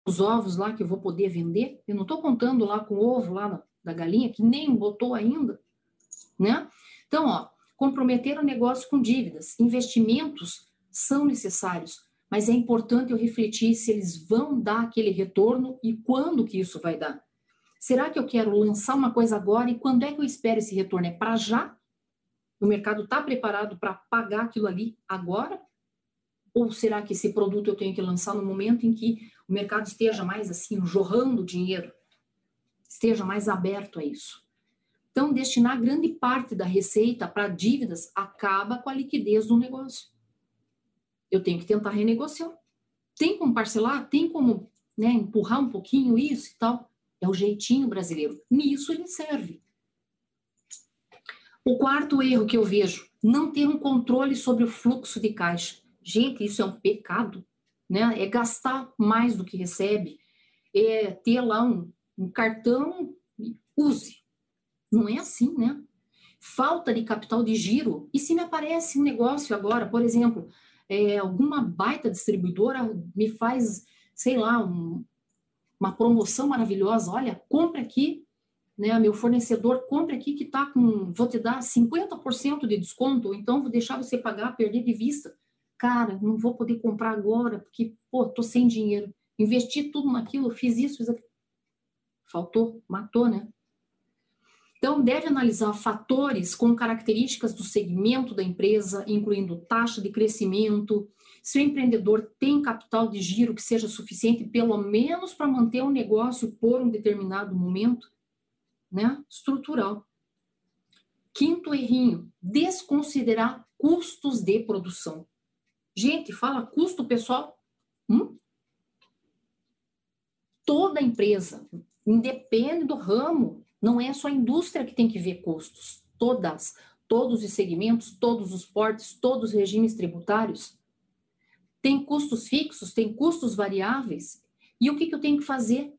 os ovos lá que eu vou poder vender? Eu não estou contando lá com o ovo lá da galinha, que nem botou ainda, né? Então, ó, comprometer o negócio com dívidas, investimentos são necessários, mas é importante eu refletir se eles vão dar aquele retorno e quando que isso vai dar. Será que eu quero lançar uma coisa agora e quando é que eu espero esse retorno? É para já? O mercado está preparado para pagar aquilo ali agora? Ou será que esse produto eu tenho que lançar no momento em que o mercado esteja mais assim, jorrando dinheiro? esteja mais aberto a isso. Então, destinar grande parte da receita para dívidas acaba com a liquidez do negócio. Eu tenho que tentar renegociar. Tem como parcelar? Tem como né, empurrar um pouquinho isso e tal? É o jeitinho brasileiro. Nisso ele serve. O quarto erro que eu vejo, não ter um controle sobre o fluxo de caixa. Gente, isso é um pecado, né? É gastar mais do que recebe, é ter lá um, um cartão, use. Não é assim, né? Falta de capital de giro. E se me aparece um negócio agora, por exemplo, é, alguma baita distribuidora me faz, sei lá, um, uma promoção maravilhosa, olha, compre aqui, né, meu fornecedor, compre aqui que tá com, vou te dar 50% de desconto, então vou deixar você pagar, perder de vista. Cara, não vou poder comprar agora, porque, pô, tô sem dinheiro. Investi tudo naquilo, fiz isso, fiz aquilo. Faltou, matou, né? Então, deve analisar fatores com características do segmento da empresa, incluindo taxa de crescimento, se o empreendedor tem capital de giro que seja suficiente, pelo menos para manter o negócio por um determinado momento, né? Estrutural. Quinto errinho, desconsiderar custos de produção. Gente, fala custo pessoal. Hum? Toda empresa, independe do ramo, não é só a indústria que tem que ver custos. Todas, todos os segmentos, todos os portes, todos os regimes tributários. Tem custos fixos, tem custos variáveis. E o que, que eu tenho que fazer?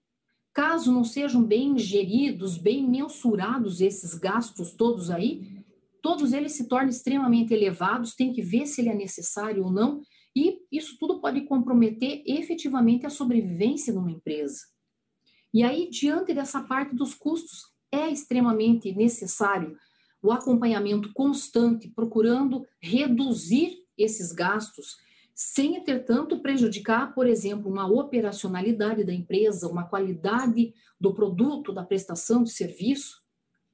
Caso não sejam bem geridos, bem mensurados esses gastos todos aí, todos eles se tornam extremamente elevados, tem que ver se ele é necessário ou não, e isso tudo pode comprometer efetivamente a sobrevivência de uma empresa. E aí, diante dessa parte dos custos, é extremamente necessário o acompanhamento constante, procurando reduzir esses gastos sem, entretanto, prejudicar, por exemplo, uma operacionalidade da empresa, uma qualidade do produto, da prestação de serviço,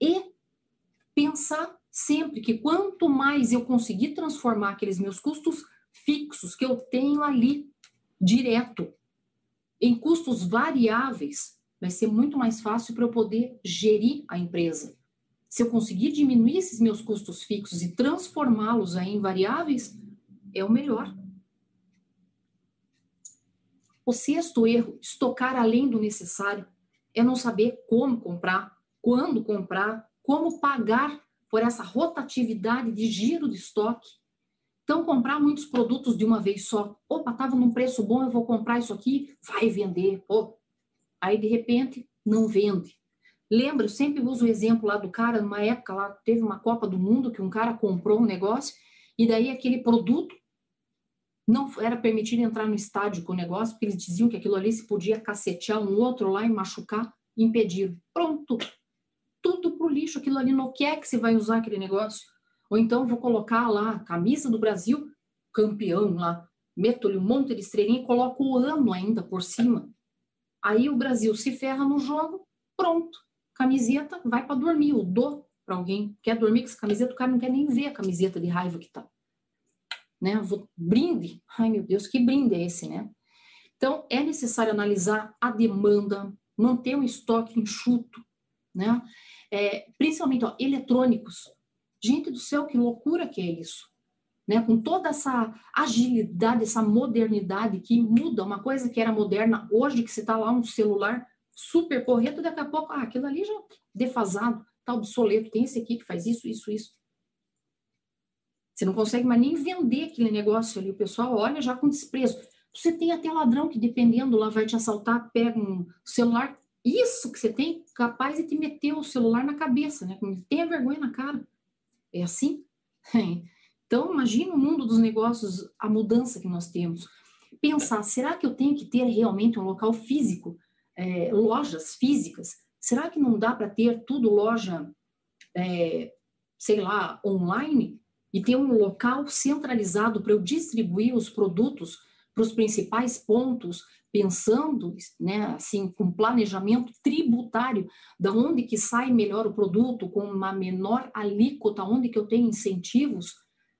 e pensar sempre que quanto mais eu conseguir transformar aqueles meus custos fixos que eu tenho ali direto em custos variáveis, vai ser muito mais fácil para eu poder gerir a empresa. Se eu conseguir diminuir esses meus custos fixos e transformá-los em variáveis, é o melhor. O sexto erro, estocar além do necessário, é não saber como comprar, quando comprar, como pagar por essa rotatividade de giro de estoque. Então, comprar muitos produtos de uma vez só. Opa, estava num preço bom, eu vou comprar isso aqui, vai vender. Pô. Aí, de repente, não vende. Lembra, eu sempre uso o exemplo lá do cara, numa época lá, teve uma Copa do Mundo que um cara comprou um negócio e daí aquele produto não era permitido entrar no estádio com o negócio, porque eles diziam que aquilo ali se podia cacetear um outro lá e machucar, impediram. Pronto. Tudo pro lixo, aquilo ali não quer que você vai usar aquele negócio. Ou então vou colocar lá, camisa do Brasil, campeão lá, meto-lhe um monte de estrelinha e coloco o ano ainda por cima. Aí o Brasil se ferra no jogo, pronto. Camiseta vai para dormir, eu dou para alguém. Quer dormir com essa camiseta, o cara não quer nem ver a camiseta de raiva que tá né? Vou, brinde, ai meu Deus, que brinde é esse, né? Então, é necessário analisar a demanda, manter um estoque enxuto, né? É, principalmente, ó, eletrônicos. Gente do céu, que loucura que é isso. Né? Com toda essa agilidade, essa modernidade que muda uma coisa que era moderna hoje, que você está lá um celular super correto, daqui a pouco, ah, aquilo ali já defasado, tá obsoleto, tem esse aqui que faz isso, isso, isso. Você não consegue mais nem vender aquele negócio ali. O pessoal olha já com desprezo. Você tem até ladrão que, dependendo, lá vai te assaltar, pega um celular. Isso que você tem, capaz de te meter o celular na cabeça, né? Tenha vergonha na cara. É assim? <laughs> Então, imagina o mundo dos negócios, a mudança que nós temos. Pensar, será que eu tenho que ter realmente um local físico, é, lojas físicas? Será que não dá para ter tudo loja, é, sei lá, online? e ter um local centralizado para eu distribuir os produtos para os principais pontos, pensando, né, assim, com planejamento tributário, da onde que sai melhor o produto, com uma menor alíquota, onde que eu tenho incentivos,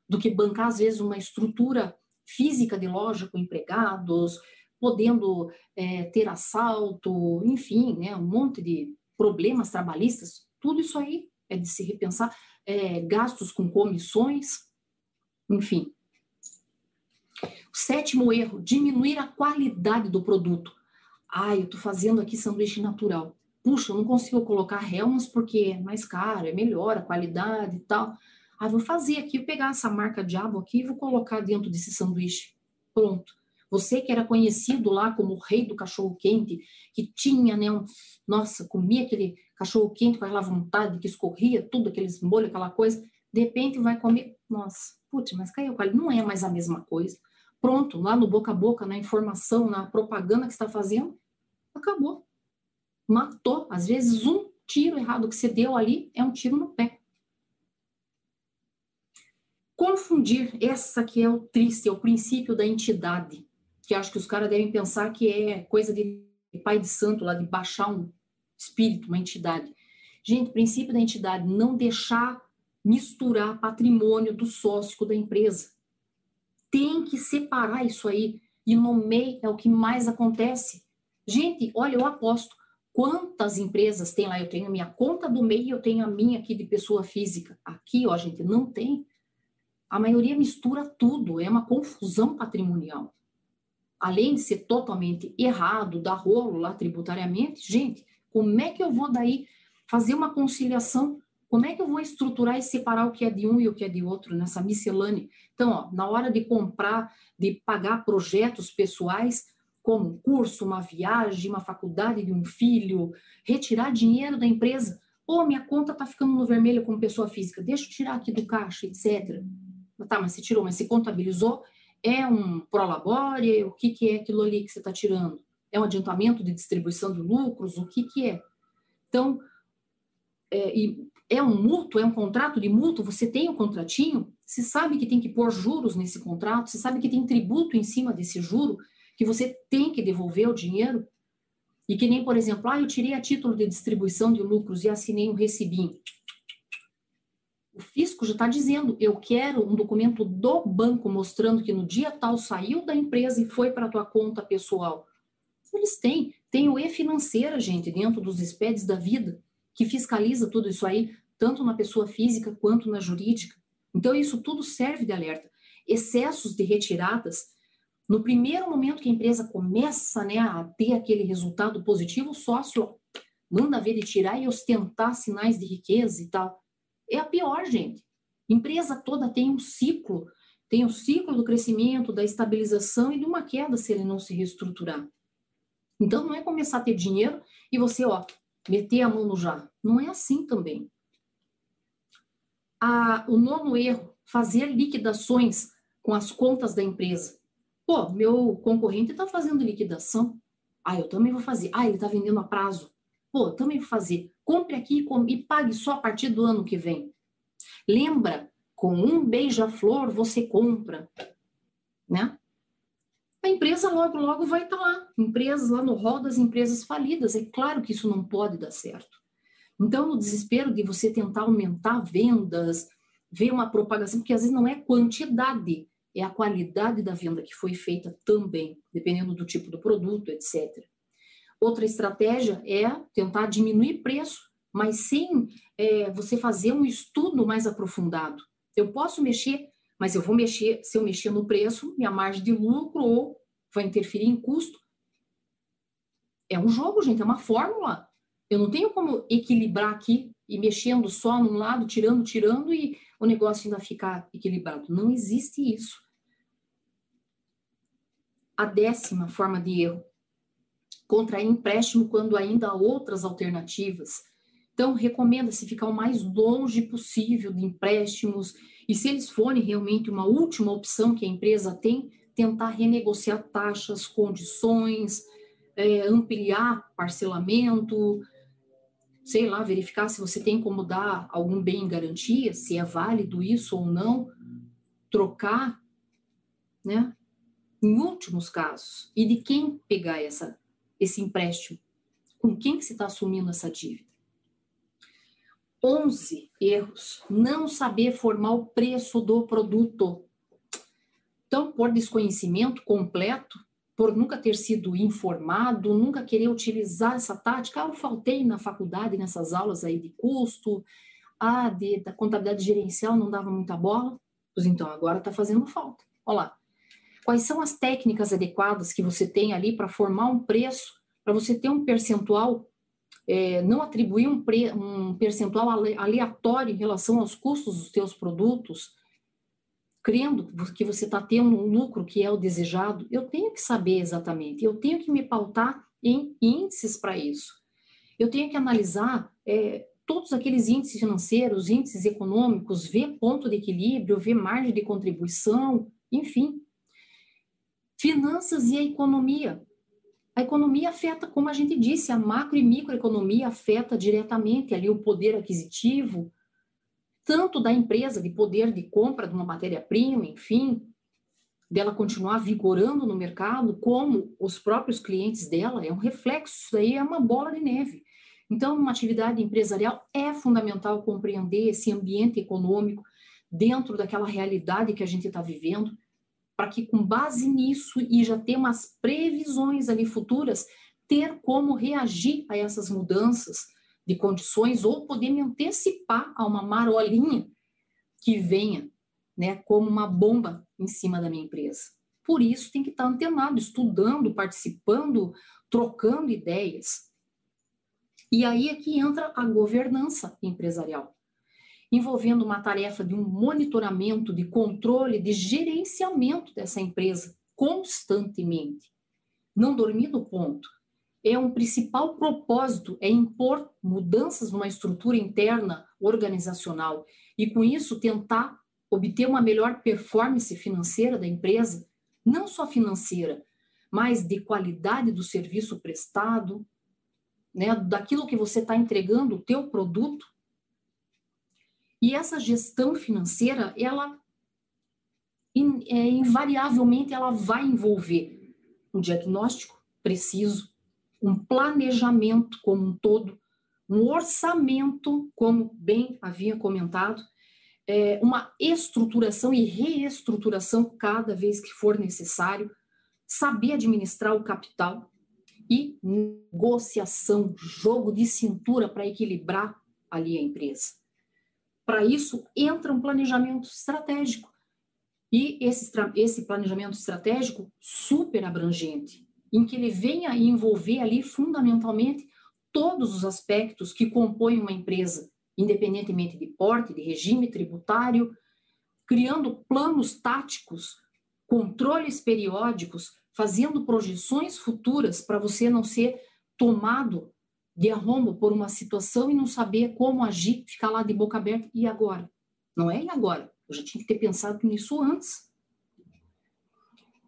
do que bancar, às vezes, uma estrutura física de loja com empregados, podendo é, ter assalto, enfim, né, um monte de problemas trabalhistas, tudo isso aí é de se repensar é, gastos com comissões, enfim. O sétimo erro, diminuir a qualidade do produto. Ah, eu estou fazendo aqui sanduíche natural. Puxa, eu não consigo colocar Helmans porque é mais caro, é melhor a qualidade e tal. Ah, vou fazer aqui, vou pegar essa marca Diabo aqui e vou colocar dentro desse sanduíche. Pronto. Você que era conhecido lá como o rei do cachorro-quente, que tinha, né, um, nossa, comia aquele cachorro-quente com aquela vontade, que escorria tudo, aqueles molhos, aquela coisa, de repente vai comer, nossa, putz, mas caiu com não é mais a mesma coisa. Pronto, lá no boca a boca, na informação, na propaganda que está fazendo, acabou. Matou. Às vezes, um tiro errado que você deu ali é um tiro no pé. Confundir, essa que é o triste, é o princípio da entidade que acho que os caras devem pensar que é coisa de pai de santo lá, de baixar um espírito, uma entidade. Gente, princípio da entidade, não deixar misturar patrimônio do sócio da empresa. Tem que separar isso aí. E no MEI é o que mais acontece. Gente, olha, eu aposto. Quantas empresas tem lá? Eu tenho minha conta do MEI, eu tenho a minha aqui de pessoa física. Aqui, ó, gente, não tem. A maioria mistura tudo, é uma confusão patrimonial além de ser totalmente errado, dar rolo lá tributariamente, gente, como é que eu vou daí fazer uma conciliação? Como é que eu vou estruturar e separar o que é de um e o que é de outro nessa miscelânea? Então, ó, na hora de comprar, de pagar projetos pessoais, como um curso, uma viagem, uma faculdade de um filho, retirar dinheiro da empresa, ou minha conta está ficando no vermelho como pessoa física, deixa eu tirar aqui do caixa, etc. Tá, mas você tirou, mas você contabilizou? É um prolabore? O que, que é aquilo ali que você está tirando? É um adiantamento de distribuição de lucros? O que, que é? Então, é, é um mútuo, é um contrato de mútuo, você tem o um contratinho, você sabe que tem que pôr juros nesse contrato, você sabe que tem tributo em cima desse juro, que você tem que devolver o dinheiro, e que nem, por exemplo, ah, eu tirei a título de distribuição de lucros e assinei um recibinho. O fisco já está dizendo, eu quero um documento do banco mostrando que no dia tal saiu da empresa e foi para a tua conta pessoal. Eles têm, tem o e-financeira, gente, dentro dos SPEDs da vida, que fiscaliza tudo isso aí, tanto na pessoa física quanto na jurídica. Então, isso tudo serve de alerta. Excessos de retiradas, no primeiro momento que a empresa começa né, a ter aquele resultado positivo, o sócio manda ver de tirar e ostentar sinais de riqueza e tal é a pior, gente. Empresa toda tem um ciclo, tem o um ciclo do crescimento, da estabilização e de uma queda se ele não se reestruturar. Então não é começar a ter dinheiro e você, ó, meter a mão no já. Não é assim também. A, o nono erro, fazer liquidações com as contas da empresa. Pô, meu concorrente está fazendo liquidação. Ah, eu também vou fazer. Ah, ele está vendendo a prazo. Pô, também vou fazer. Compre aqui e pague só a partir do ano que vem. Lembra, com um beija-flor você compra, né? A empresa logo, logo vai estar tá lá. Empresas lá no rol das empresas falidas. É claro que isso não pode dar certo. Então, no desespero de você tentar aumentar vendas, ver uma propagação, porque às vezes não é quantidade, é a qualidade da venda que foi feita também, dependendo do tipo do produto, etc. Outra estratégia é tentar diminuir preço, mas sem é, você fazer um estudo mais aprofundado. Eu posso mexer, mas eu vou mexer, se eu mexer no preço, minha margem de lucro ou vai interferir em custo. É um jogo, gente, é uma fórmula. Eu não tenho como equilibrar aqui e mexendo só num lado, tirando, tirando e o negócio ainda ficar equilibrado. Não existe isso. A décima forma de erro contrair empréstimo quando ainda há outras alternativas. Então, recomenda-se ficar o mais longe possível de empréstimos e, se eles forem realmente uma última opção que a empresa tem, tentar renegociar taxas, condições, é, ampliar parcelamento, sei lá, verificar se você tem como dar algum bem em garantia, se é válido isso ou não, trocar, né? Em últimos casos, e de quem pegar essa esse empréstimo? Com quem que você está assumindo essa dívida? 11 erros. Não saber formar o preço do produto. Então, por desconhecimento completo, por nunca ter sido informado, nunca querer utilizar essa tática, ah, eu faltei na faculdade nessas aulas aí de custo, ah, de, da contabilidade gerencial não dava muita bola, pois então agora está fazendo falta. Olha lá, Quais são as técnicas adequadas que você tem ali para formar um preço, para você ter um percentual, é, não atribuir um, pre, um percentual aleatório em relação aos custos dos teus produtos? crendo que você está tendo um lucro que é o desejado, eu tenho que saber exatamente, eu tenho que me pautar em índices para isso. Eu tenho que analisar é, todos aqueles índices financeiros, índices econômicos, ver ponto de equilíbrio, ver margem de contribuição, enfim. Finanças e a economia. A economia afeta, como a gente disse, a macro e microeconomia afeta diretamente ali o poder aquisitivo, tanto da empresa de poder de compra de uma matéria-prima, enfim, dela continuar vigorando no mercado, como os próprios clientes dela, é um reflexo, isso aí é uma bola de neve. Então, numa atividade empresarial, é fundamental compreender esse ambiente econômico dentro daquela realidade que a gente está vivendo, para que, com base nisso e já ter umas previsões ali futuras, ter como reagir a essas mudanças de condições ou poder me antecipar a uma marolinha que venha, né, como uma bomba em cima da minha empresa. Por isso tem que estar antenado, estudando, participando, trocando ideias. E aí é que entra a governança empresarial, envolvendo uma tarefa de um monitoramento, de controle, de gerenciamento dessa empresa constantemente. Não dormir do ponto, é um principal propósito é impor mudanças numa estrutura interna organizacional e com isso tentar obter uma melhor performance financeira da empresa, não só financeira, mas de qualidade do serviço prestado, né, daquilo que você está entregando, o teu produto. E essa gestão financeira, ela é, invariavelmente ela vai envolver um diagnóstico preciso, um planejamento como um todo, um orçamento, como bem havia comentado, é, uma estruturação e reestruturação cada vez que for necessário, saber administrar o capital e negociação, jogo de cintura para equilibrar ali a empresa. Para isso, entra um planejamento estratégico. E esse, esse planejamento estratégico super abrangente, em que ele venha envolver ali fundamentalmente todos os aspectos que compõem uma empresa, independentemente de porte, de regime tributário, criando planos táticos, controles periódicos, fazendo projeções futuras para você não ser tomado de arrombo por uma situação e não saber como agir, ficar lá de boca aberta e agora. Não é e agora. Eu já tinha que ter pensado nisso antes.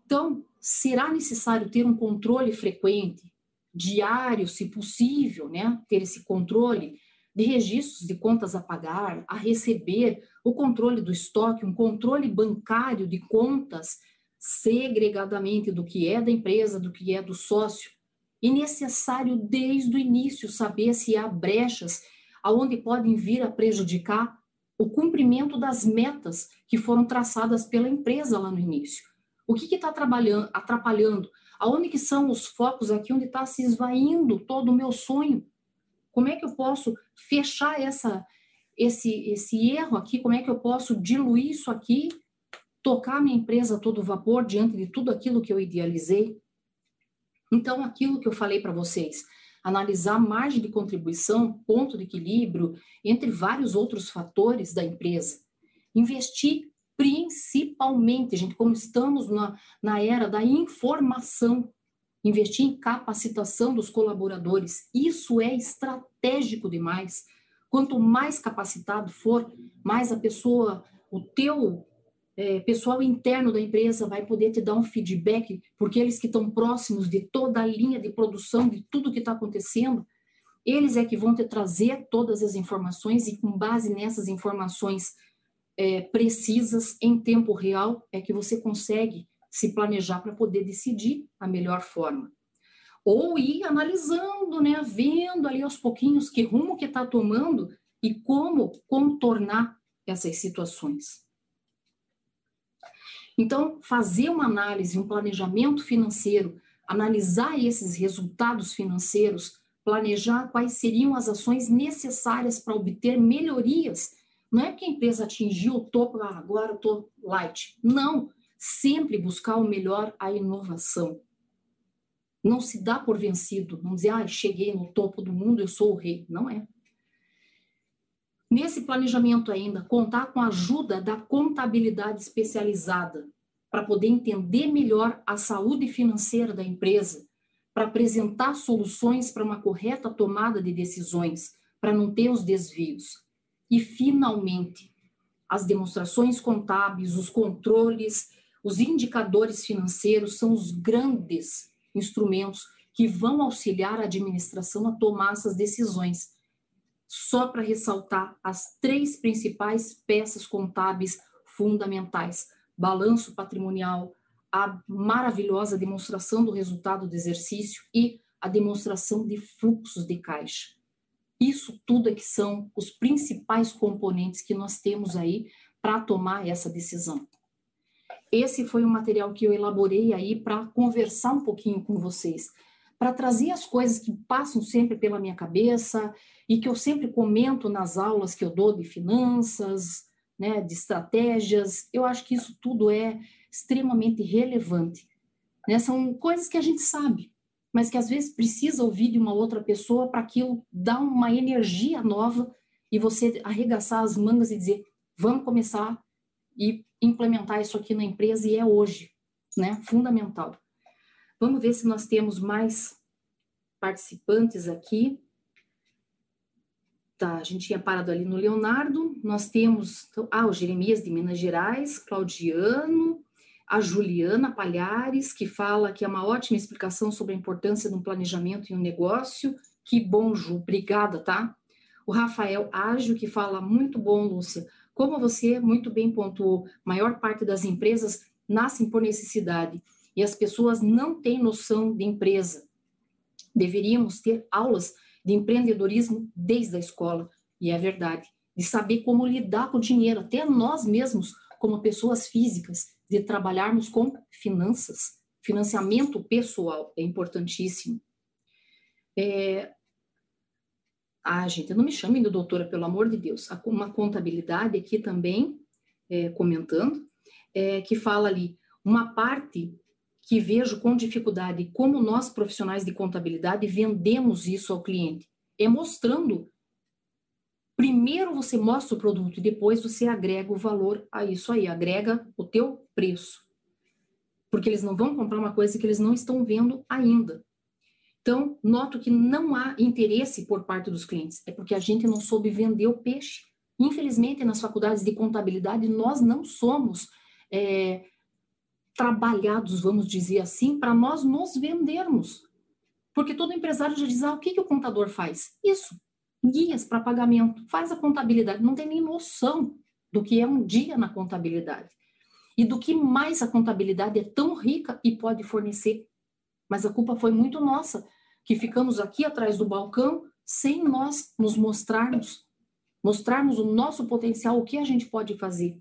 Então, será necessário ter um controle frequente, diário, se possível, né? ter esse controle de registros de contas a pagar, a receber, o controle do estoque, um controle bancário de contas segregadamente do que é da empresa, do que é do sócio. E necessário desde o início saber se há brechas aonde podem vir a prejudicar o cumprimento das metas que foram traçadas pela empresa lá no início. O que está atrapalhando? Aonde que são os focos aqui onde está se esvaindo todo o meu sonho? Como é que eu posso fechar essa, esse, esse erro aqui? Como é que eu posso diluir isso aqui? Tocar minha empresa a todo vapor diante de tudo aquilo que eu idealizei? Então, aquilo que eu falei para vocês, analisar margem de contribuição, ponto de equilíbrio, entre vários outros fatores da empresa. Investir principalmente, gente, como estamos na, na era da informação, investir em capacitação dos colaboradores, isso é estratégico demais. Quanto mais capacitado for, mais a pessoa, o teu é, pessoal interno da empresa vai poder te dar um feedback, porque eles que estão próximos de toda a linha de produção, de tudo que está acontecendo, eles é que vão te trazer todas as informações e com base nessas informações é, precisas em tempo real é que você consegue se planejar para poder decidir a melhor forma. Ou ir analisando, né, vendo ali aos pouquinhos que rumo que está tomando e como contornar essas situações. Então, fazer uma análise, um planejamento financeiro, analisar esses resultados financeiros, planejar quais seriam as ações necessárias para obter melhorias não é que a empresa atingiu o topo, ah, agora estou light. Não. Sempre buscar o melhor, a inovação. Não se dá por vencido. Não dizer, ah, cheguei no topo do mundo, eu sou o rei. Não é. Nesse planejamento ainda, contar com a ajuda da contabilidade especializada para poder entender melhor a saúde financeira da empresa, para apresentar soluções para uma correta tomada de decisões, para não ter os desvios. E, finalmente, as demonstrações contábeis, os controles, os indicadores financeiros são os grandes instrumentos que vão auxiliar a administração a tomar essas decisões. Só para ressaltar as três principais peças contábeis fundamentais: balanço patrimonial, a maravilhosa demonstração do resultado do exercício e a demonstração de fluxos de caixa. Isso tudo é que são os principais componentes que nós temos aí para tomar essa decisão. Esse foi o material que eu elaborei aí para conversar um pouquinho com vocês, para trazer as coisas que passam sempre pela minha cabeça e que eu sempre comento nas aulas que eu dou de finanças, né, de estratégias. Eu acho que isso tudo é extremamente relevante. Né? São coisas que a gente sabe, mas que às vezes precisa ouvir de uma outra pessoa para aquilo dar uma energia nova e você arregaçar as mangas e dizer: vamos começar e implementar isso aqui na empresa e é hoje, né? Fundamental. Vamos ver se nós temos mais participantes aqui. Tá, a gente tinha parado ali no Leonardo. Nós temos ah, o Jeremias de Minas Gerais, Claudiano, a Juliana Palhares, que fala que é uma ótima explicação sobre a importância de um planejamento em um negócio. Que bom, Ju, obrigada, tá? O Rafael Ágio, que fala muito bom, Lúcia. Como você muito bem pontuou, maior parte das empresas nascem por necessidade e as pessoas não têm noção de empresa. Deveríamos ter aulas de empreendedorismo desde a escola, e é verdade, de saber como lidar com o dinheiro, até nós mesmos, como pessoas físicas, de trabalharmos com finanças. Financiamento pessoal é importantíssimo. É... Ah, gente, não me chamem de doutora, pelo amor de Deus. Uma contabilidade aqui também, é, comentando, é, que fala ali, uma parte que vejo com dificuldade como nós, profissionais de contabilidade, vendemos isso ao cliente. É mostrando. Primeiro você mostra o produto e depois você agrega o valor a isso aí, agrega o teu preço. Porque eles não vão comprar uma coisa que eles não estão vendo ainda. Então, noto que não há interesse por parte dos clientes. É porque a gente não soube vender o peixe. Infelizmente, nas faculdades de contabilidade, nós não somos é, trabalhados, vamos dizer assim, para nós nos vendermos. Porque todo empresário já diz: ah, o que, que o contador faz? Isso, guias para pagamento, faz a contabilidade, não tem nem noção do que é um dia na contabilidade e do que mais a contabilidade é tão rica e pode fornecer. Mas a culpa foi muito nossa, que ficamos aqui atrás do balcão sem nós nos mostrarmos, mostrarmos o nosso potencial, o que a gente pode fazer.